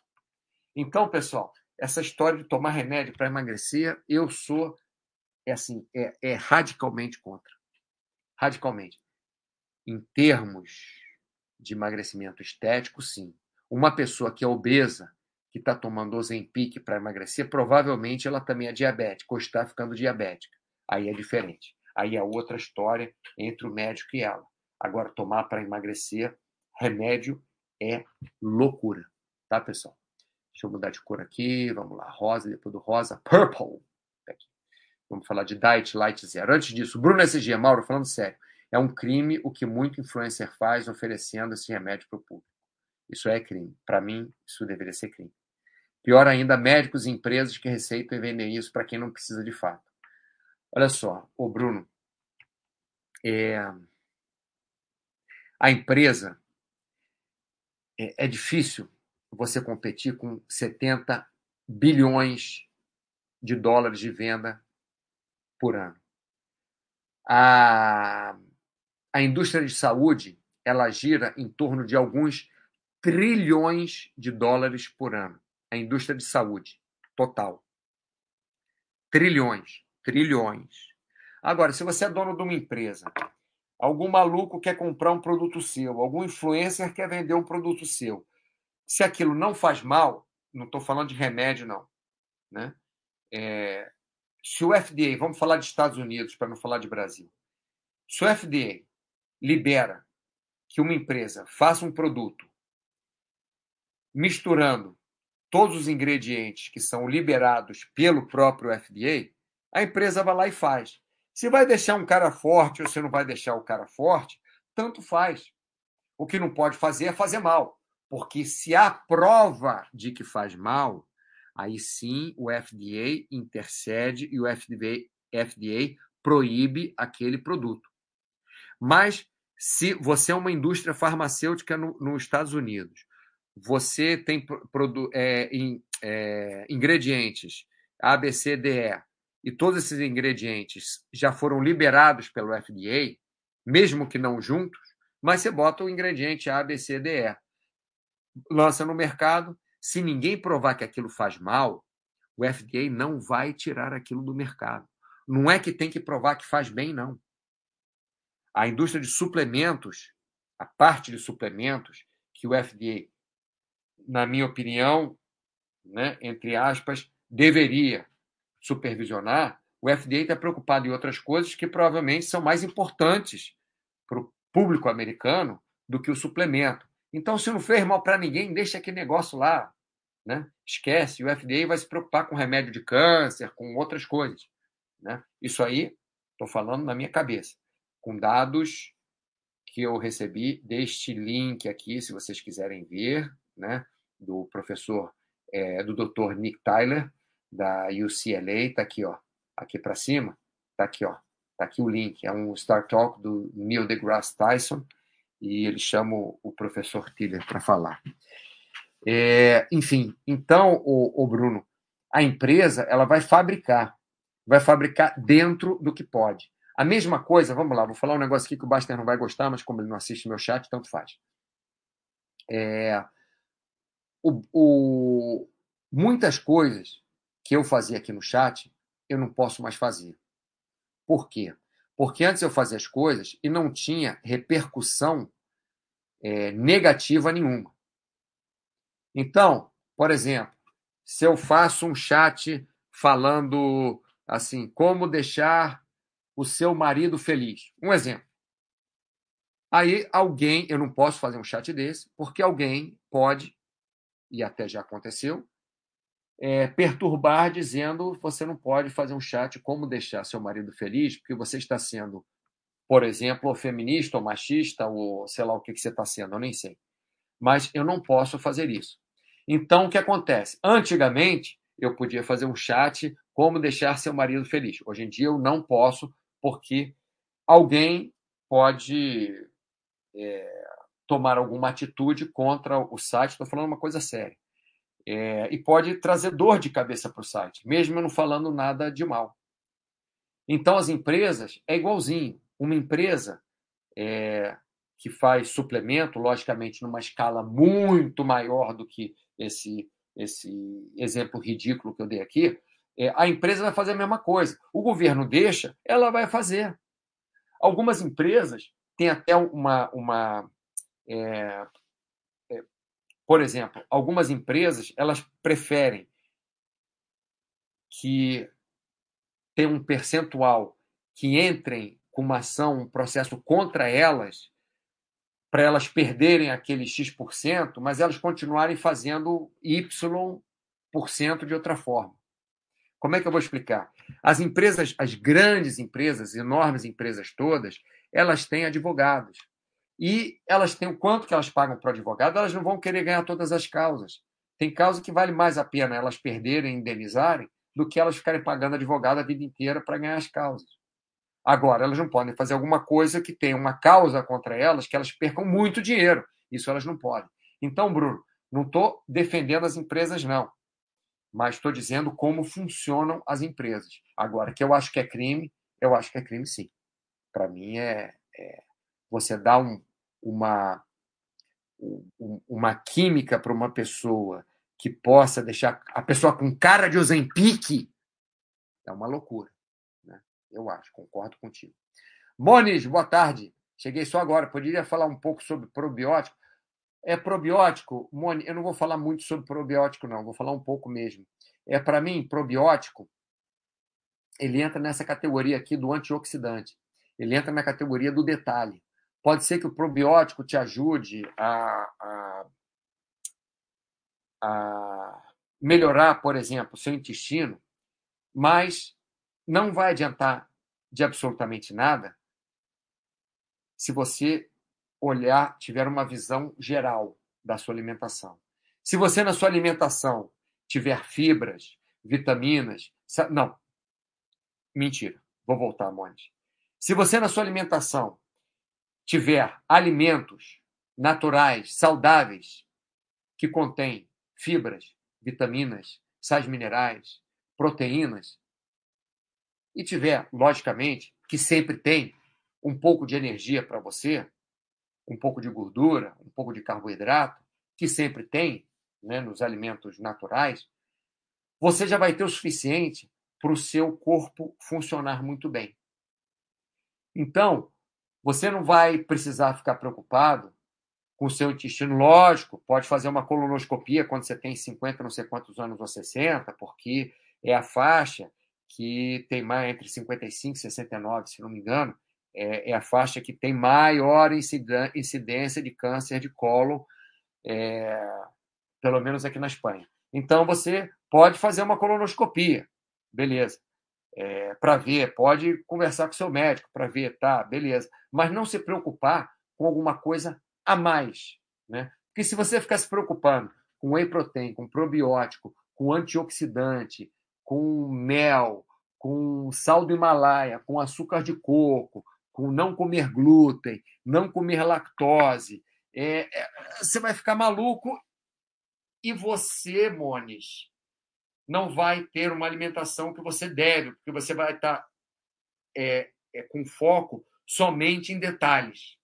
Então, pessoal, essa história de tomar remédio para emagrecer, eu sou é assim, é, é radicalmente contra. Radicalmente. Em termos de emagrecimento estético, sim. Uma pessoa que é obesa, que está tomando Ozempic para emagrecer, provavelmente ela também é diabética ou está ficando diabética aí é diferente. Aí é outra história entre o médico e ela. Agora, tomar para emagrecer remédio é loucura, tá, pessoal? Deixa eu mudar de cor aqui. Vamos lá, rosa, depois do rosa, purple. Aqui. Vamos falar de Diet Light Zero. Antes disso, Bruno SG, Mauro, falando sério, é um crime o que muito influencer faz oferecendo esse remédio para o público. Isso é crime. Para mim, isso deveria ser crime. Pior ainda, médicos e empresas que receitam e vendem isso para quem não precisa de fato. Olha só, o Bruno, é, a empresa é, é difícil você competir com 70 bilhões de dólares de venda por ano. A, a indústria de saúde ela gira em torno de alguns trilhões de dólares por ano. A indústria de saúde total. Trilhões trilhões. Agora, se você é dono de uma empresa, algum maluco quer comprar um produto seu, algum influencer quer vender um produto seu, se aquilo não faz mal, não estou falando de remédio, não. Né? É, se o FDA, vamos falar de Estados Unidos para não falar de Brasil, se o FDA libera que uma empresa faça um produto misturando todos os ingredientes que são liberados pelo próprio FDA, a empresa vai lá e faz. Se vai deixar um cara forte ou se não vai deixar o cara forte, tanto faz. O que não pode fazer é fazer mal. Porque se há prova de que faz mal, aí sim o FDA intercede e o FDA, FDA proíbe aquele produto. Mas se você é uma indústria farmacêutica no, nos Estados Unidos, você tem é, in, é, ingredientes A, B, C, D, E, todos esses ingredientes já foram liberados pelo FDA, mesmo que não juntos, mas você bota o ingrediente A, B, C, D, E, lança no mercado. Se ninguém provar que aquilo faz mal, o FDA não vai tirar aquilo do mercado. Não é que tem que provar que faz bem, não. A indústria de suplementos, a parte de suplementos que o FDA, na minha opinião, né, entre aspas, deveria supervisionar, o FDA está preocupado em outras coisas que provavelmente são mais importantes para o público americano do que o suplemento. Então, se não fez mal para ninguém, deixa aquele negócio lá. Né? Esquece, o FDA vai se preocupar com remédio de câncer, com outras coisas. Né? Isso aí, estou falando na minha cabeça, com dados que eu recebi deste link aqui, se vocês quiserem ver, né? do professor, é, do Dr. Nick Tyler, da UCLA, está aqui, ó, aqui para cima, está aqui, ó, tá aqui o link, é um Star Talk do Neil deGrasse Tyson, e ele chama o professor Tiller para falar. É, enfim, então, o, o Bruno, a empresa ela vai fabricar, vai fabricar dentro do que pode. A mesma coisa, vamos lá, vou falar um negócio aqui que o Baster não vai gostar, mas como ele não assiste meu chat, tanto faz. É, o, o, muitas coisas que eu fazia aqui no chat, eu não posso mais fazer. Por quê? Porque antes eu fazia as coisas e não tinha repercussão é, negativa nenhuma. Então, por exemplo, se eu faço um chat falando assim, como deixar o seu marido feliz. Um exemplo. Aí alguém, eu não posso fazer um chat desse, porque alguém pode, e até já aconteceu, é, perturbar dizendo você não pode fazer um chat como deixar seu marido feliz, porque você está sendo, por exemplo, ou feminista ou machista, ou sei lá o que, que você está sendo, eu nem sei. Mas eu não posso fazer isso. Então, o que acontece? Antigamente, eu podia fazer um chat como deixar seu marido feliz. Hoje em dia, eu não posso, porque alguém pode é, tomar alguma atitude contra o site. Estou falando uma coisa séria. É, e pode trazer dor de cabeça para o site, mesmo não falando nada de mal. Então, as empresas é igualzinho. Uma empresa é, que faz suplemento, logicamente, numa escala muito maior do que esse, esse exemplo ridículo que eu dei aqui, é, a empresa vai fazer a mesma coisa. O governo deixa, ela vai fazer. Algumas empresas têm até uma. uma é, por exemplo, algumas empresas elas preferem que tem um percentual que entrem com uma ação, um processo contra elas, para elas perderem aquele X%, mas elas continuarem fazendo Y% de outra forma. Como é que eu vou explicar? As empresas, as grandes empresas, enormes empresas todas, elas têm advogados. E elas têm o quanto que elas pagam para o advogado, elas não vão querer ganhar todas as causas. Tem causa que vale mais a pena elas perderem, indenizarem, do que elas ficarem pagando advogado a vida inteira para ganhar as causas. Agora, elas não podem fazer alguma coisa que tenha uma causa contra elas, que elas percam muito dinheiro. Isso elas não podem. Então, Bruno, não estou defendendo as empresas, não. Mas estou dizendo como funcionam as empresas. Agora, que eu acho que é crime, eu acho que é crime sim. Para mim, é, é, você dá um, uma, um, uma química para uma pessoa que possa deixar a pessoa com cara de Ozempic, é uma loucura. Eu acho, concordo contigo. Moniz, boa tarde. Cheguei só agora. Poderia falar um pouco sobre probiótico? É probiótico, Moni, eu não vou falar muito sobre probiótico, não, vou falar um pouco mesmo. É para mim, probiótico, ele entra nessa categoria aqui do antioxidante. Ele entra na categoria do detalhe. Pode ser que o probiótico te ajude a, a, a melhorar, por exemplo, o seu intestino, mas não vai adiantar de absolutamente nada se você olhar, tiver uma visão geral da sua alimentação. Se você na sua alimentação tiver fibras, vitaminas, não. Mentira. Vou voltar, Monte. Se você na sua alimentação tiver alimentos naturais, saudáveis, que contêm fibras, vitaminas, sais minerais, proteínas, e tiver, logicamente, que sempre tem um pouco de energia para você, um pouco de gordura, um pouco de carboidrato, que sempre tem né, nos alimentos naturais, você já vai ter o suficiente para o seu corpo funcionar muito bem. Então, você não vai precisar ficar preocupado com o seu intestino. Lógico, pode fazer uma colonoscopia quando você tem 50, não sei quantos anos ou 60, porque é a faixa que tem mais entre 55 e 69, se não me engano, é, é a faixa que tem maior incidência de câncer de colo, é, pelo menos aqui na Espanha. Então, você pode fazer uma colonoscopia, beleza. É, para ver, pode conversar com seu médico para ver, tá, beleza. Mas não se preocupar com alguma coisa a mais, né? Porque se você ficar se preocupando com whey protein, com probiótico, com antioxidante, com mel, com sal do Himalaia, com açúcar de coco, com não comer glúten, não comer lactose, é, é, você vai ficar maluco e você, Mones, não vai ter uma alimentação que você deve, porque você vai estar é, é, com foco somente em detalhes.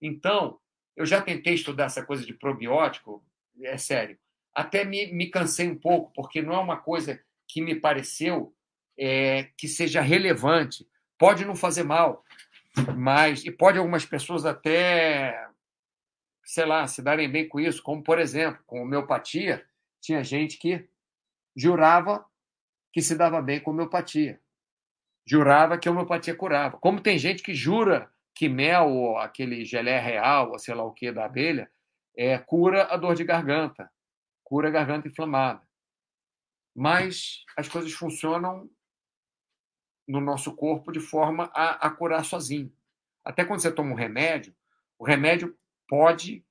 Então, eu já tentei estudar essa coisa de probiótico, é sério. Até me, me cansei um pouco, porque não é uma coisa que me pareceu é, que seja relevante. Pode não fazer mal, mas. E pode algumas pessoas até, sei lá, se darem bem com isso, como, por exemplo, com homeopatia, tinha gente que jurava que se dava bem com homeopatia. Jurava que a homeopatia curava. Como tem gente que jura que mel, ou aquele gelé real, ou sei lá o que da abelha, é, cura a dor de garganta, cura a garganta inflamada. Mas as coisas funcionam no nosso corpo de forma a, a curar sozinho. Até quando você toma um remédio, o remédio pode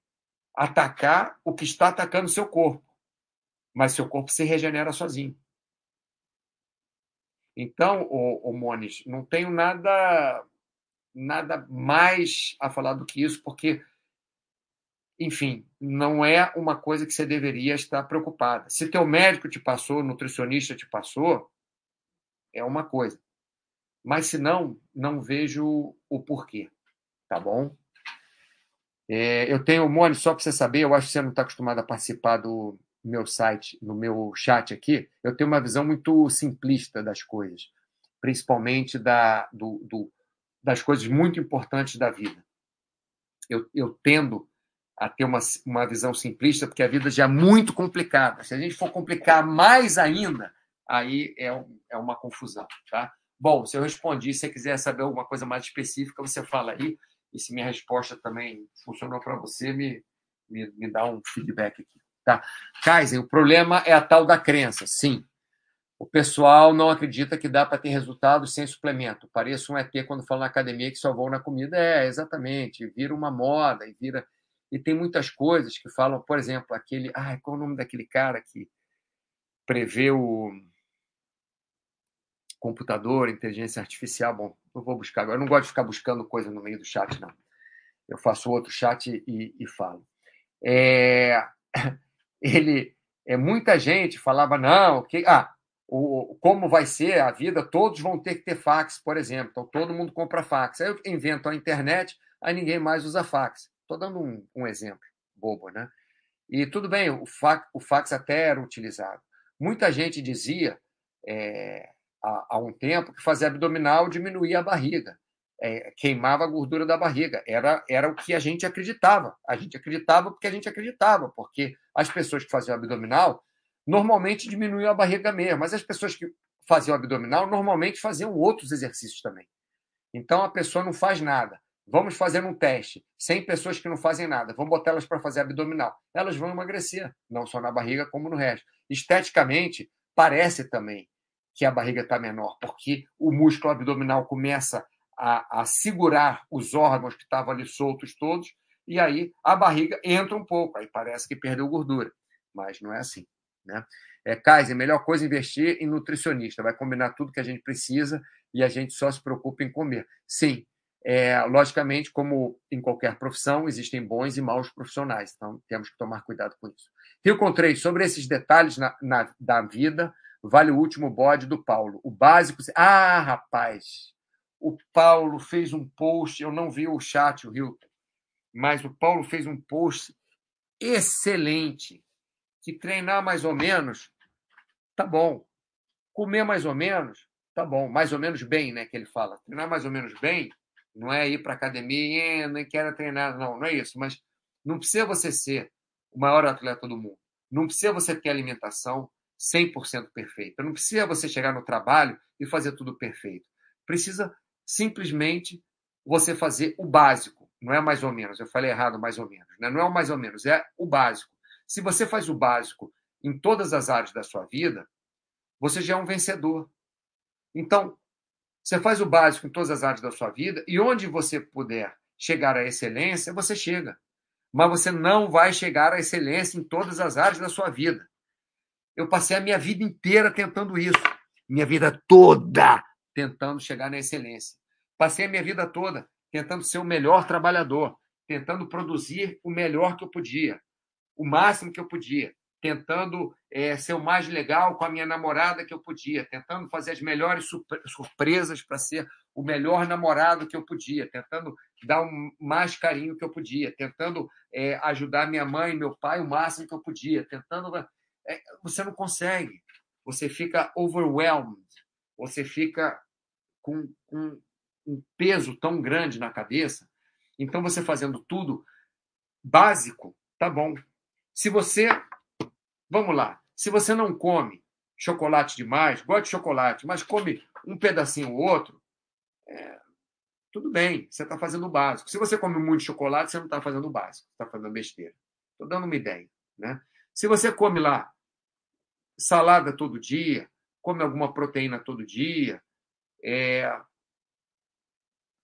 atacar o que está atacando o seu corpo, mas seu corpo se regenera sozinho. Então, o, o Mones, não tenho nada nada mais a falar do que isso, porque, enfim, não é uma coisa que você deveria estar preocupada. Se teu médico te passou, nutricionista te passou, é uma coisa. Mas se não, não vejo o porquê, tá bom? É, eu tenho, Mônica, só para você saber, eu acho que você não está acostumado a participar do meu site, no meu chat aqui, eu tenho uma visão muito simplista das coisas, principalmente da, do, do, das coisas muito importantes da vida. Eu, eu tendo a ter uma, uma visão simplista, porque a vida já é muito complicada. Se a gente for complicar mais ainda, aí é, é uma confusão, tá? Bom, se eu respondi, se você quiser saber alguma coisa mais específica, você fala aí. E se minha resposta também funcionou para você, me, me, me dá um feedback aqui. Tá? Kaiser, o problema é a tal da crença. Sim. O pessoal não acredita que dá para ter resultados sem suplemento. Parece um ET quando fala na academia que só vão na comida. É, exatamente. Vira uma moda e vira. E tem muitas coisas que falam, por exemplo, aquele. Ai, qual é o nome daquele cara que prevê o computador, inteligência artificial. Bom, eu vou buscar agora. Eu não gosto de ficar buscando coisa no meio do chat, não. Eu faço outro chat e, e falo. É, ele, é, muita gente falava, não, que, ah, o, como vai ser a vida, todos vão ter que ter fax, por exemplo. Então, todo mundo compra fax. Aí eu invento a internet, aí ninguém mais usa fax. Estou dando um, um, exemplo bobo, né? E tudo bem, o fax, o fax até era utilizado. Muita gente dizia, é, há, há um tempo que fazer abdominal diminuía a barriga, é, queimava a gordura da barriga. Era, era o que a gente acreditava. A gente acreditava porque a gente acreditava, porque as pessoas que faziam abdominal normalmente diminuíam a barriga mesmo, mas as pessoas que faziam abdominal normalmente faziam outros exercícios também. Então a pessoa não faz nada. Vamos fazer um teste. 100 pessoas que não fazem nada. Vamos botar elas para fazer abdominal. Elas vão emagrecer, não só na barriga como no resto. Esteticamente, parece também que a barriga está menor? Porque o músculo abdominal começa a, a segurar os órgãos que estavam ali soltos todos, e aí a barriga entra um pouco, aí parece que perdeu gordura, mas não é assim. Né? É, Kaiser, melhor coisa é investir em nutricionista, vai combinar tudo que a gente precisa e a gente só se preocupa em comer. Sim, é, logicamente, como em qualquer profissão, existem bons e maus profissionais, então temos que tomar cuidado com isso. Rio Contrei, sobre esses detalhes na, na, da vida, vale o último bode do Paulo. O básico. Ah, rapaz! O Paulo fez um post, eu não vi o chat, o Rio, mas o Paulo fez um post excelente. Que treinar mais ou menos, tá bom. Comer mais ou menos, tá bom. Mais ou menos bem, né? Que ele fala. Treinar mais ou menos bem não é ir para academia, nem quero treinar, não, não é isso. Mas não precisa você ser o maior atleta do mundo. Não precisa você ter alimentação 100% perfeita. Não precisa você chegar no trabalho e fazer tudo perfeito. Precisa simplesmente você fazer o básico. Não é mais ou menos. Eu falei errado, mais ou menos. Né? Não é o mais ou menos, é o básico. Se você faz o básico em todas as áreas da sua vida, você já é um vencedor. Então, você faz o básico em todas as áreas da sua vida e onde você puder chegar à excelência, você chega. Mas você não vai chegar à excelência em todas as áreas da sua vida. Eu passei a minha vida inteira tentando isso. Minha vida toda tentando chegar na excelência. Passei a minha vida toda tentando ser o melhor trabalhador, tentando produzir o melhor que eu podia, o máximo que eu podia tentando é, ser o mais legal com a minha namorada que eu podia, tentando fazer as melhores surpresas para ser o melhor namorado que eu podia, tentando dar o mais carinho que eu podia, tentando é, ajudar minha mãe e meu pai o máximo que eu podia, tentando. É, você não consegue, você fica overwhelmed, você fica com, com um peso tão grande na cabeça. Então, você fazendo tudo básico, tá bom. Se você Vamos lá. Se você não come chocolate demais, gosta de chocolate, mas come um pedacinho ou outro, é, tudo bem, você está fazendo o básico. Se você come muito chocolate, você não está fazendo o básico, está fazendo besteira. Estou dando uma ideia. Né? Se você come lá salada todo dia, come alguma proteína todo dia, é...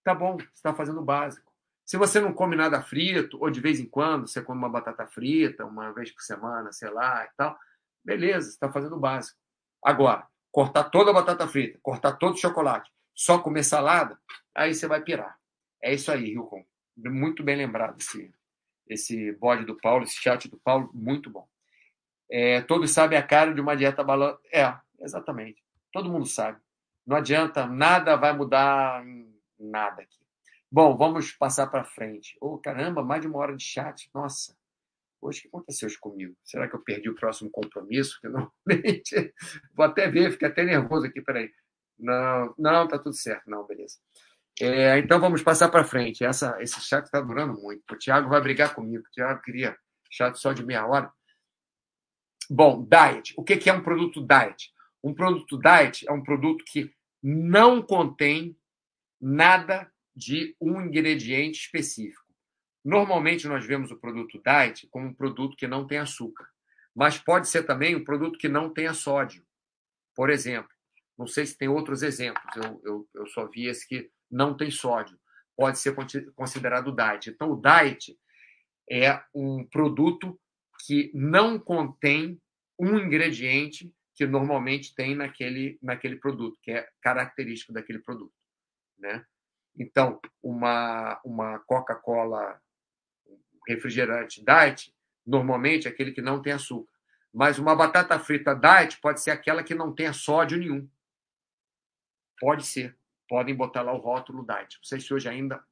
tá bom, você está fazendo o básico. Se você não come nada frito, ou de vez em quando você come uma batata frita, uma vez por semana, sei lá e tal, beleza, você está fazendo o básico. Agora, cortar toda a batata frita, cortar todo o chocolate, só comer salada, aí você vai pirar. É isso aí, Hilcon. Muito bem lembrado esse, esse bode do Paulo, esse chat do Paulo, muito bom. É, todos sabem a cara de uma dieta balanceada. É, exatamente. Todo mundo sabe. Não adianta, nada vai mudar nada aqui. Bom, vamos passar para frente. Oh, caramba, mais de uma hora de chat. Nossa, hoje o que aconteceu comigo? Será que eu perdi o próximo compromisso? Que normalmente. Vou até ver, fiquei até nervoso aqui, peraí. Não, não, tá tudo certo. Não, beleza. É, então vamos passar para frente. Essa, esse chat está durando muito. O Thiago vai brigar comigo. O Thiago queria chat só de meia hora. Bom, diet. O que é um produto diet? Um produto diet é um produto que não contém nada de um ingrediente específico. Normalmente nós vemos o produto diet como um produto que não tem açúcar, mas pode ser também um produto que não tenha sódio. Por exemplo, não sei se tem outros exemplos, eu, eu, eu só vi esse que não tem sódio. Pode ser considerado diet. Então, o diet é um produto que não contém um ingrediente que normalmente tem naquele, naquele produto, que é característico daquele produto. Né? Então, uma, uma Coca-Cola refrigerante diet, normalmente é aquele que não tem açúcar. Mas uma batata frita diet pode ser aquela que não tenha sódio nenhum. Pode ser. Podem botar lá o rótulo diet. Não sei se hoje ainda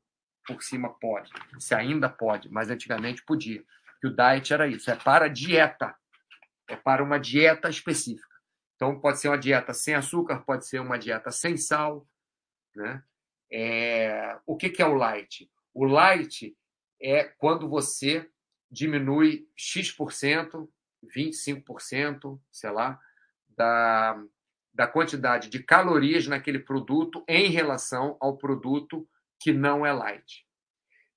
por cima pode. Se ainda pode, mas antigamente podia. Porque o diet era isso, é para dieta. É para uma dieta específica. Então pode ser uma dieta sem açúcar, pode ser uma dieta sem sal, né? É, o que, que é o light? O light é quando você diminui X%, 25%, sei lá, da, da quantidade de calorias naquele produto em relação ao produto que não é light.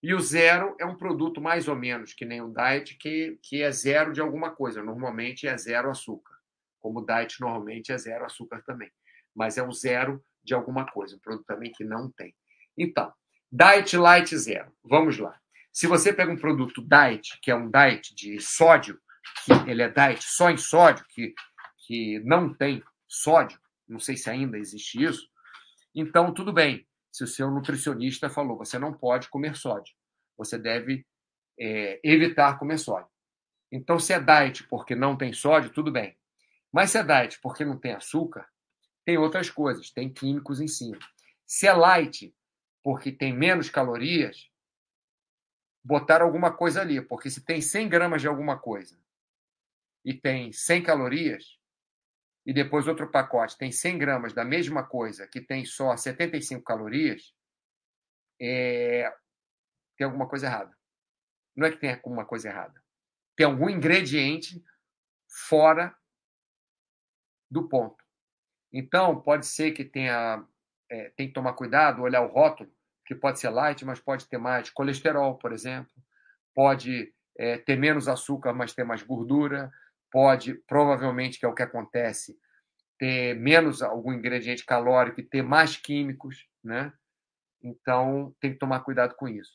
E o zero é um produto mais ou menos que nem o diet, que, que é zero de alguma coisa. Normalmente é zero açúcar. Como diet normalmente é zero açúcar também. mas é um zero de alguma coisa, um produto também que não tem. Então, Diet Light Zero. Vamos lá. Se você pega um produto diet, que é um diet de sódio, que ele é diet só em sódio, que, que não tem sódio, não sei se ainda existe isso, então tudo bem. Se o seu nutricionista falou, você não pode comer sódio, você deve é, evitar comer sódio. Então, se é diet porque não tem sódio, tudo bem. Mas se é diet porque não tem açúcar, tem outras coisas, tem químicos em cima. Se é light porque tem menos calorias, botar alguma coisa ali, porque se tem 100 gramas de alguma coisa e tem 100 calorias, e depois outro pacote tem 100 gramas da mesma coisa que tem só 75 calorias, é... tem alguma coisa errada. Não é que tem alguma coisa errada. Tem algum ingrediente fora do ponto. Então, pode ser que tenha. É, tem que tomar cuidado, olhar o rótulo, que pode ser light, mas pode ter mais colesterol, por exemplo. Pode é, ter menos açúcar, mas ter mais gordura. Pode, provavelmente, que é o que acontece, ter menos algum ingrediente calórico e ter mais químicos, né? Então, tem que tomar cuidado com isso.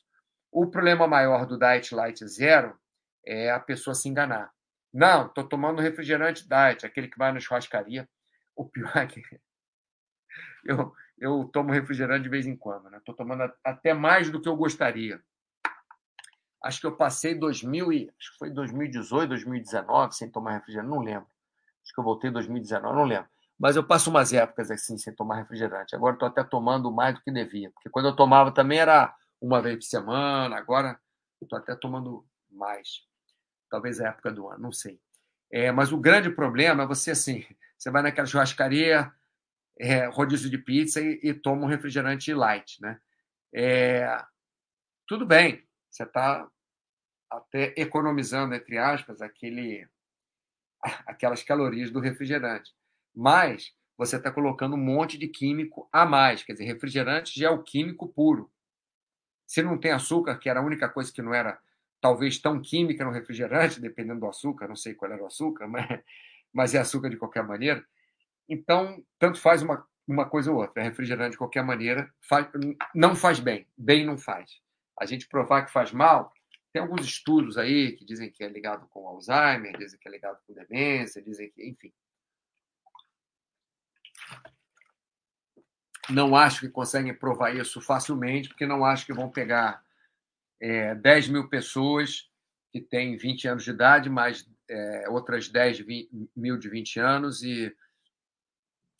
O problema maior do Diet Light Zero é a pessoa se enganar. Não, estou tomando refrigerante diet, aquele que vai na churrascaria. O pior é que eu, eu tomo refrigerante de vez em quando, né? Estou tomando até mais do que eu gostaria. Acho que eu passei 2000 e, acho que foi 2018, 2019 sem tomar refrigerante, não lembro. Acho que eu voltei em 2019, não lembro. Mas eu passo umas épocas assim sem tomar refrigerante. Agora estou até tomando mais do que devia, porque quando eu tomava também era uma vez por semana, agora estou até tomando mais. Talvez a época do ano, não sei. É, mas o grande problema é você assim, você vai naquela churrascaria, é, rodízio de pizza e, e, toma um refrigerante light, né? É, tudo bem, você está até economizando, entre aspas, aquele, aquelas calorias do refrigerante. Mas você está colocando um monte de químico a mais. Quer dizer, refrigerante já é o químico puro. Se não tem açúcar, que era a única coisa que não era talvez tão química no refrigerante, dependendo do açúcar, não sei qual era o açúcar, mas, mas é açúcar de qualquer maneira. Então, tanto faz uma, uma coisa ou outra. É refrigerante de qualquer maneira faz, não faz bem, bem não faz. A gente provar que faz mal, tem alguns estudos aí que dizem que é ligado com Alzheimer, dizem que é ligado com demência, dizem que, enfim. Não acho que conseguem provar isso facilmente, porque não acho que vão pegar é, 10 mil pessoas que têm 20 anos de idade, mais é, outras 10 20, mil de 20 anos, e,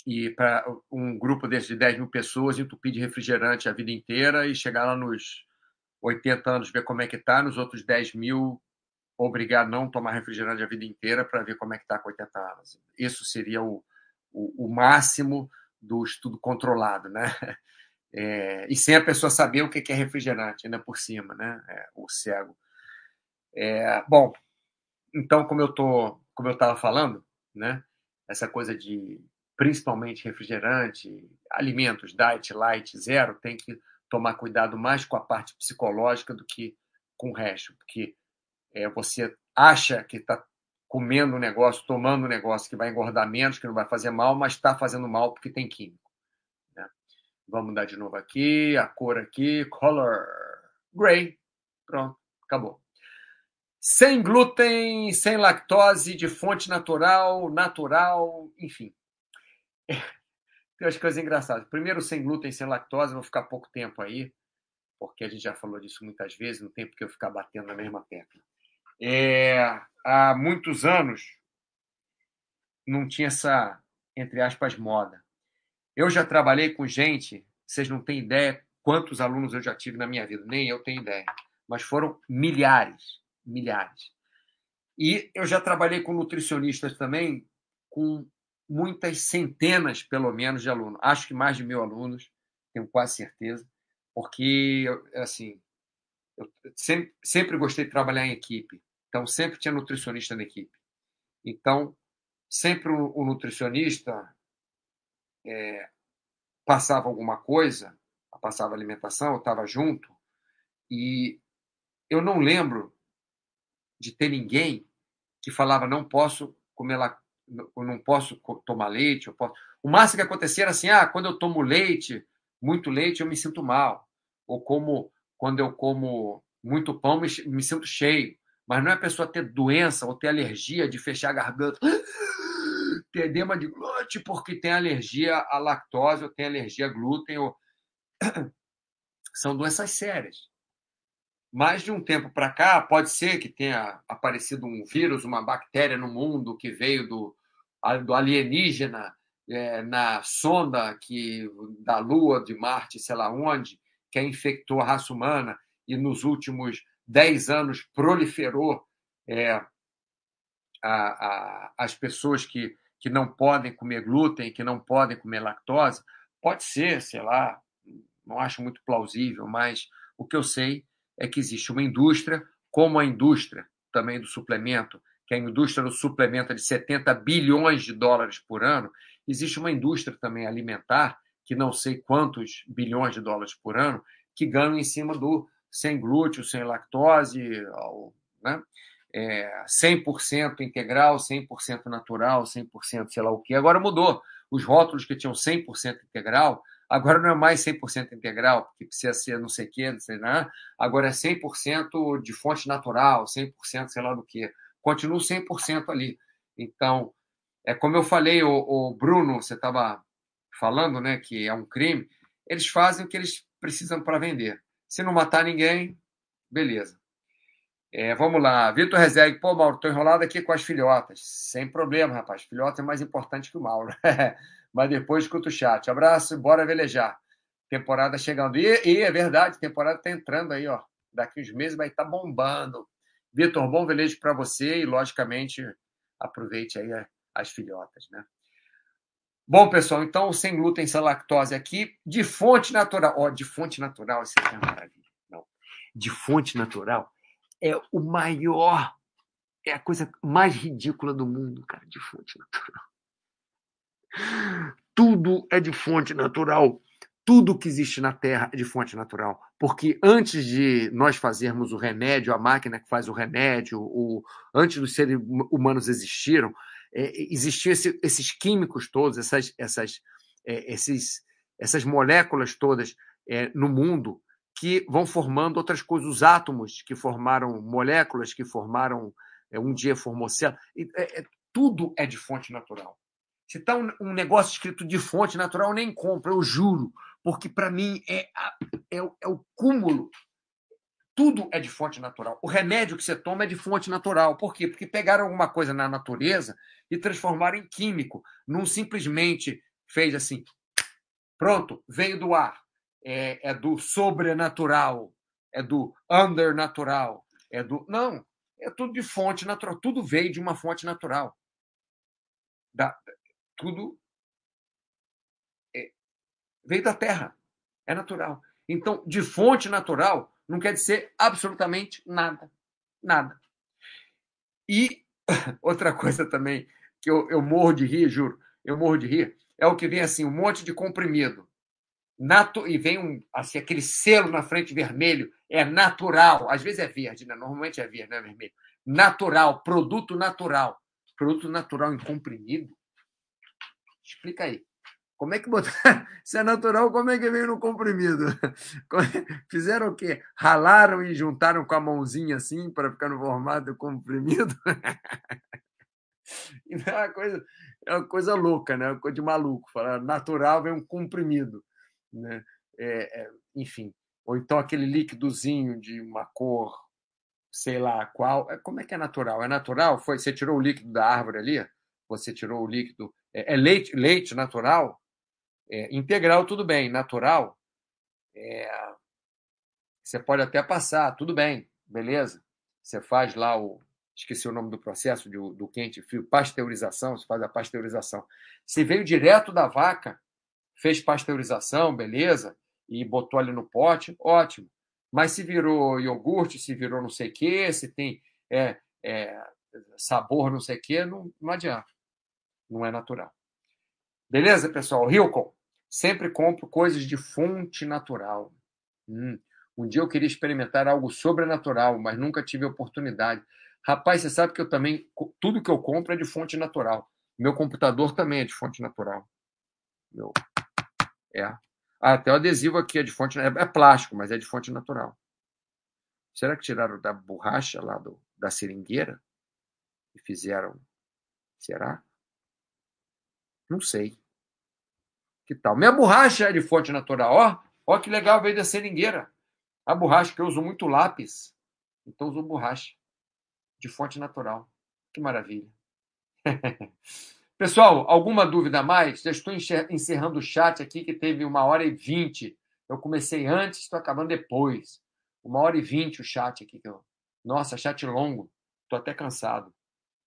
e para um grupo desses de 10 mil pessoas entupir de refrigerante a vida inteira e chegar lá nos 80 anos, ver como é que está, nos outros 10 mil, obrigar a não tomar refrigerante a vida inteira para ver como é que está com 80 anos. Isso seria o, o, o máximo do estudo controlado, né? É, e sem a pessoa saber o que é refrigerante, ainda por cima, né? É, o cego. É, bom, então, como eu tô, como eu estava falando, né? Essa coisa de principalmente refrigerante, alimentos diet, light, zero, tem que tomar cuidado mais com a parte psicológica do que com o resto, porque é, você acha que está comendo um negócio, tomando um negócio que vai engordar menos, que não vai fazer mal, mas está fazendo mal porque tem químico. Vamos mudar de novo aqui, a cor aqui, color gray. Pronto, acabou. Sem glúten, sem lactose, de fonte natural, natural, enfim. Tem umas coisas engraçadas. Primeiro, sem glúten, sem lactose, vou ficar pouco tempo aí, porque a gente já falou disso muitas vezes, não tem porque eu ficar batendo na mesma tecla. É, há muitos anos não tinha essa, entre aspas, moda. Eu já trabalhei com gente, vocês não têm ideia quantos alunos eu já tive na minha vida, nem eu tenho ideia, mas foram milhares, milhares. E eu já trabalhei com nutricionistas também, com muitas centenas, pelo menos, de alunos. Acho que mais de mil alunos, tenho quase certeza, porque, assim, eu sempre, sempre gostei de trabalhar em equipe. Então, sempre tinha nutricionista na equipe. Então, sempre o, o nutricionista é, passava alguma coisa, passava alimentação, eu estava junto, e eu não lembro de ter ninguém que falava não posso comer eu não posso tomar leite. Eu posso... O máximo que acontecia era assim: ah, quando eu tomo leite, muito leite, eu me sinto mal. Ou como quando eu como muito pão, me, me sinto cheio. Mas não é a pessoa ter doença ou ter alergia de fechar a garganta, ter edema de glúten porque tem alergia à lactose ou tem alergia a glúten. Ou... São doenças sérias. Mas de um tempo para cá, pode ser que tenha aparecido um vírus, uma bactéria no mundo que veio do, do alienígena é, na sonda que da Lua, de Marte, sei lá onde, que infectou a raça humana e nos últimos 10 anos proliferou é, a, a, as pessoas que, que não podem comer glúten, que não podem comer lactose. Pode ser, sei lá, não acho muito plausível, mas o que eu sei é que existe uma indústria, como a indústria também do suplemento, que a indústria do suplemento é de 70 bilhões de dólares por ano, existe uma indústria também alimentar, que não sei quantos bilhões de dólares por ano, que ganham em cima do sem glúten, sem lactose, né? É, 100% integral, 100% natural, 100% sei lá o que. Agora mudou. Os rótulos que tinham 100% integral Agora não é mais 100% integral, porque precisa ser não sei o quê, não sei nada. Agora é 100% de fonte natural, 100% sei lá do que. Continua 100% ali. Então, é como eu falei, o, o Bruno, você estava falando, né, que é um crime. Eles fazem o que eles precisam para vender. Se não matar ninguém, beleza. É, vamos lá. Vitor Rezegue, pô, Mauro, estou enrolado aqui com as filhotas. Sem problema, rapaz. Filhota é mais importante que o Mauro. mas depois escuta o chat. Abraço, bora velejar. Temporada chegando. E, e é verdade, temporada está entrando aí, ó. Daqui uns meses vai estar tá bombando. Vitor, bom velejo para você e, logicamente, aproveite aí as filhotas, né? Bom, pessoal, então, sem glúten, sem lactose aqui, de fonte natural. Ó, de fonte natural, isso aqui é maravilha. Não. De fonte natural é o maior, é a coisa mais ridícula do mundo, cara, de fonte natural. Tudo é de fonte natural. Tudo que existe na Terra é de fonte natural. Porque antes de nós fazermos o remédio, a máquina que faz o remédio, o, antes dos seres humanos existiram, é, existiam esse, esses químicos todos, essas, essas, é, esses, essas moléculas todas é, no mundo que vão formando outras coisas, os átomos que formaram moléculas, que formaram, é, um dia formou célula. É, é, tudo é de fonte natural. Se está um, um, negócio escrito de fonte natural, eu nem compro, eu juro, porque para mim é, é, é o cúmulo. Tudo é de fonte natural. O remédio que você toma é de fonte natural. Por quê? Porque pegaram alguma coisa na natureza e transformaram em químico. Não simplesmente fez assim, pronto, veio do ar. É, é do sobrenatural, é do undernatural, é do. Não, é tudo de fonte natural. Tudo veio de uma fonte natural. Da, tudo é, veio da terra, é natural. Então, de fonte natural não quer dizer absolutamente nada. Nada. E outra coisa também que eu, eu morro de rir, juro, eu morro de rir, é o que vem assim, um monte de comprimido. Natu e vem um, assim, aquele selo na frente vermelho, é natural. Às vezes é verde, né? normalmente é verde, não é vermelho. Natural, produto natural. Produto natural em comprimido. Explica aí. Como é que botar? Se é natural, como é que veio no comprimido? Fizeram o quê? Ralaram e juntaram com a mãozinha assim para ficar no formato comprimido? é uma coisa, é uma coisa louca, né? Uma coisa de maluco. Falar natural vem um comprimido, né? É, é, enfim. Ou então aquele líquidozinho de uma cor, sei lá qual. É, como é que é natural? É natural? Foi? Você tirou o líquido da árvore ali? Você tirou o líquido é, é leite, leite natural, é, integral, tudo bem, natural, é, você pode até passar, tudo bem, beleza. Você faz lá o. Esqueci o nome do processo de, do quente frio, pasteurização, você faz a pasteurização. Se veio direto da vaca, fez pasteurização, beleza, e botou ali no pote, ótimo. Mas se virou iogurte, se virou não sei o quê, se tem é, é, sabor não sei o quê, não, não adianta não é natural. Beleza, pessoal? Hilcon, sempre compro coisas de fonte natural. Hum, um dia eu queria experimentar algo sobrenatural, mas nunca tive oportunidade. Rapaz, você sabe que eu também, tudo que eu compro é de fonte natural. Meu computador também é de fonte natural. Meu. É. Ah, até o adesivo aqui é de fonte. É, é plástico, mas é de fonte natural. Será que tiraram da borracha lá do, da seringueira? E fizeram. Será? Não sei. Que tal? Minha borracha é de fonte natural. Ó, ó que legal, veio da seringueira. A borracha, que eu uso muito lápis. Então uso borracha de fonte natural. Que maravilha. Pessoal, alguma dúvida a mais? Já estou encerrando o chat aqui, que teve uma hora e vinte. Eu comecei antes, estou acabando depois. Uma hora e vinte o chat aqui. Nossa, chat longo. Estou até cansado.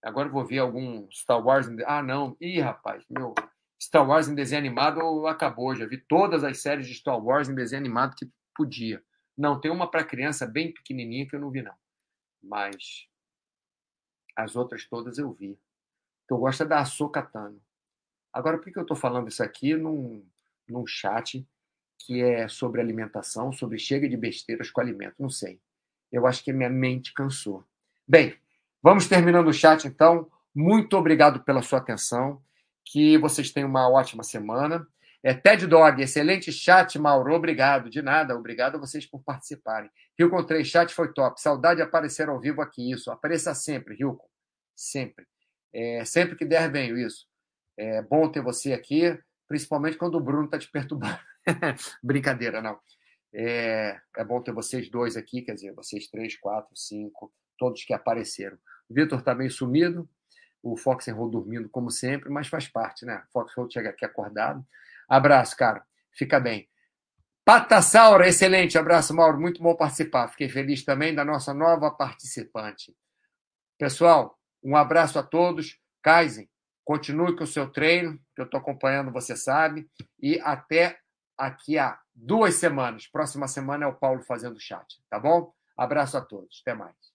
Agora eu vou ver algum Star Wars. Ah, não. Ih, rapaz, meu. Star Wars em desenho animado acabou. Já vi todas as séries de Star Wars em desenho animado que podia. Não, tem uma para criança bem pequenininha que eu não vi, não. Mas as outras todas eu vi que eu gosto é da Ahsoka. Agora, por que eu estou falando isso aqui num, num chat que é sobre alimentação, sobre chega de besteiras com alimento? Não sei. Eu acho que minha mente cansou. Bem, vamos terminando o chat então. Muito obrigado pela sua atenção. Que vocês tenham uma ótima semana. É Ted Dog, excelente chat, Mauro. Obrigado. De nada, obrigado a vocês por participarem. Rilcon 3, chat foi top. Saudade de aparecer ao vivo aqui. Isso, apareça sempre, Rilcon. Sempre. É, sempre que der, venho isso. É bom ter você aqui, principalmente quando o Bruno está te perturbando. Brincadeira, não. É, é bom ter vocês dois aqui, quer dizer, vocês três, quatro, cinco, todos que apareceram. O Vitor está meio sumido, o Fox enrolou dormindo, como sempre, mas faz parte, né? Fox chega aqui acordado. Abraço, cara. Fica bem. Patassaura, excelente. Abraço, Mauro. Muito bom participar. Fiquei feliz também da nossa nova participante. Pessoal, um abraço a todos. Kaizen, continue com o seu treino, que eu estou acompanhando, você sabe. E até aqui a duas semanas. Próxima semana é o Paulo fazendo chat, tá bom? Abraço a todos. Até mais.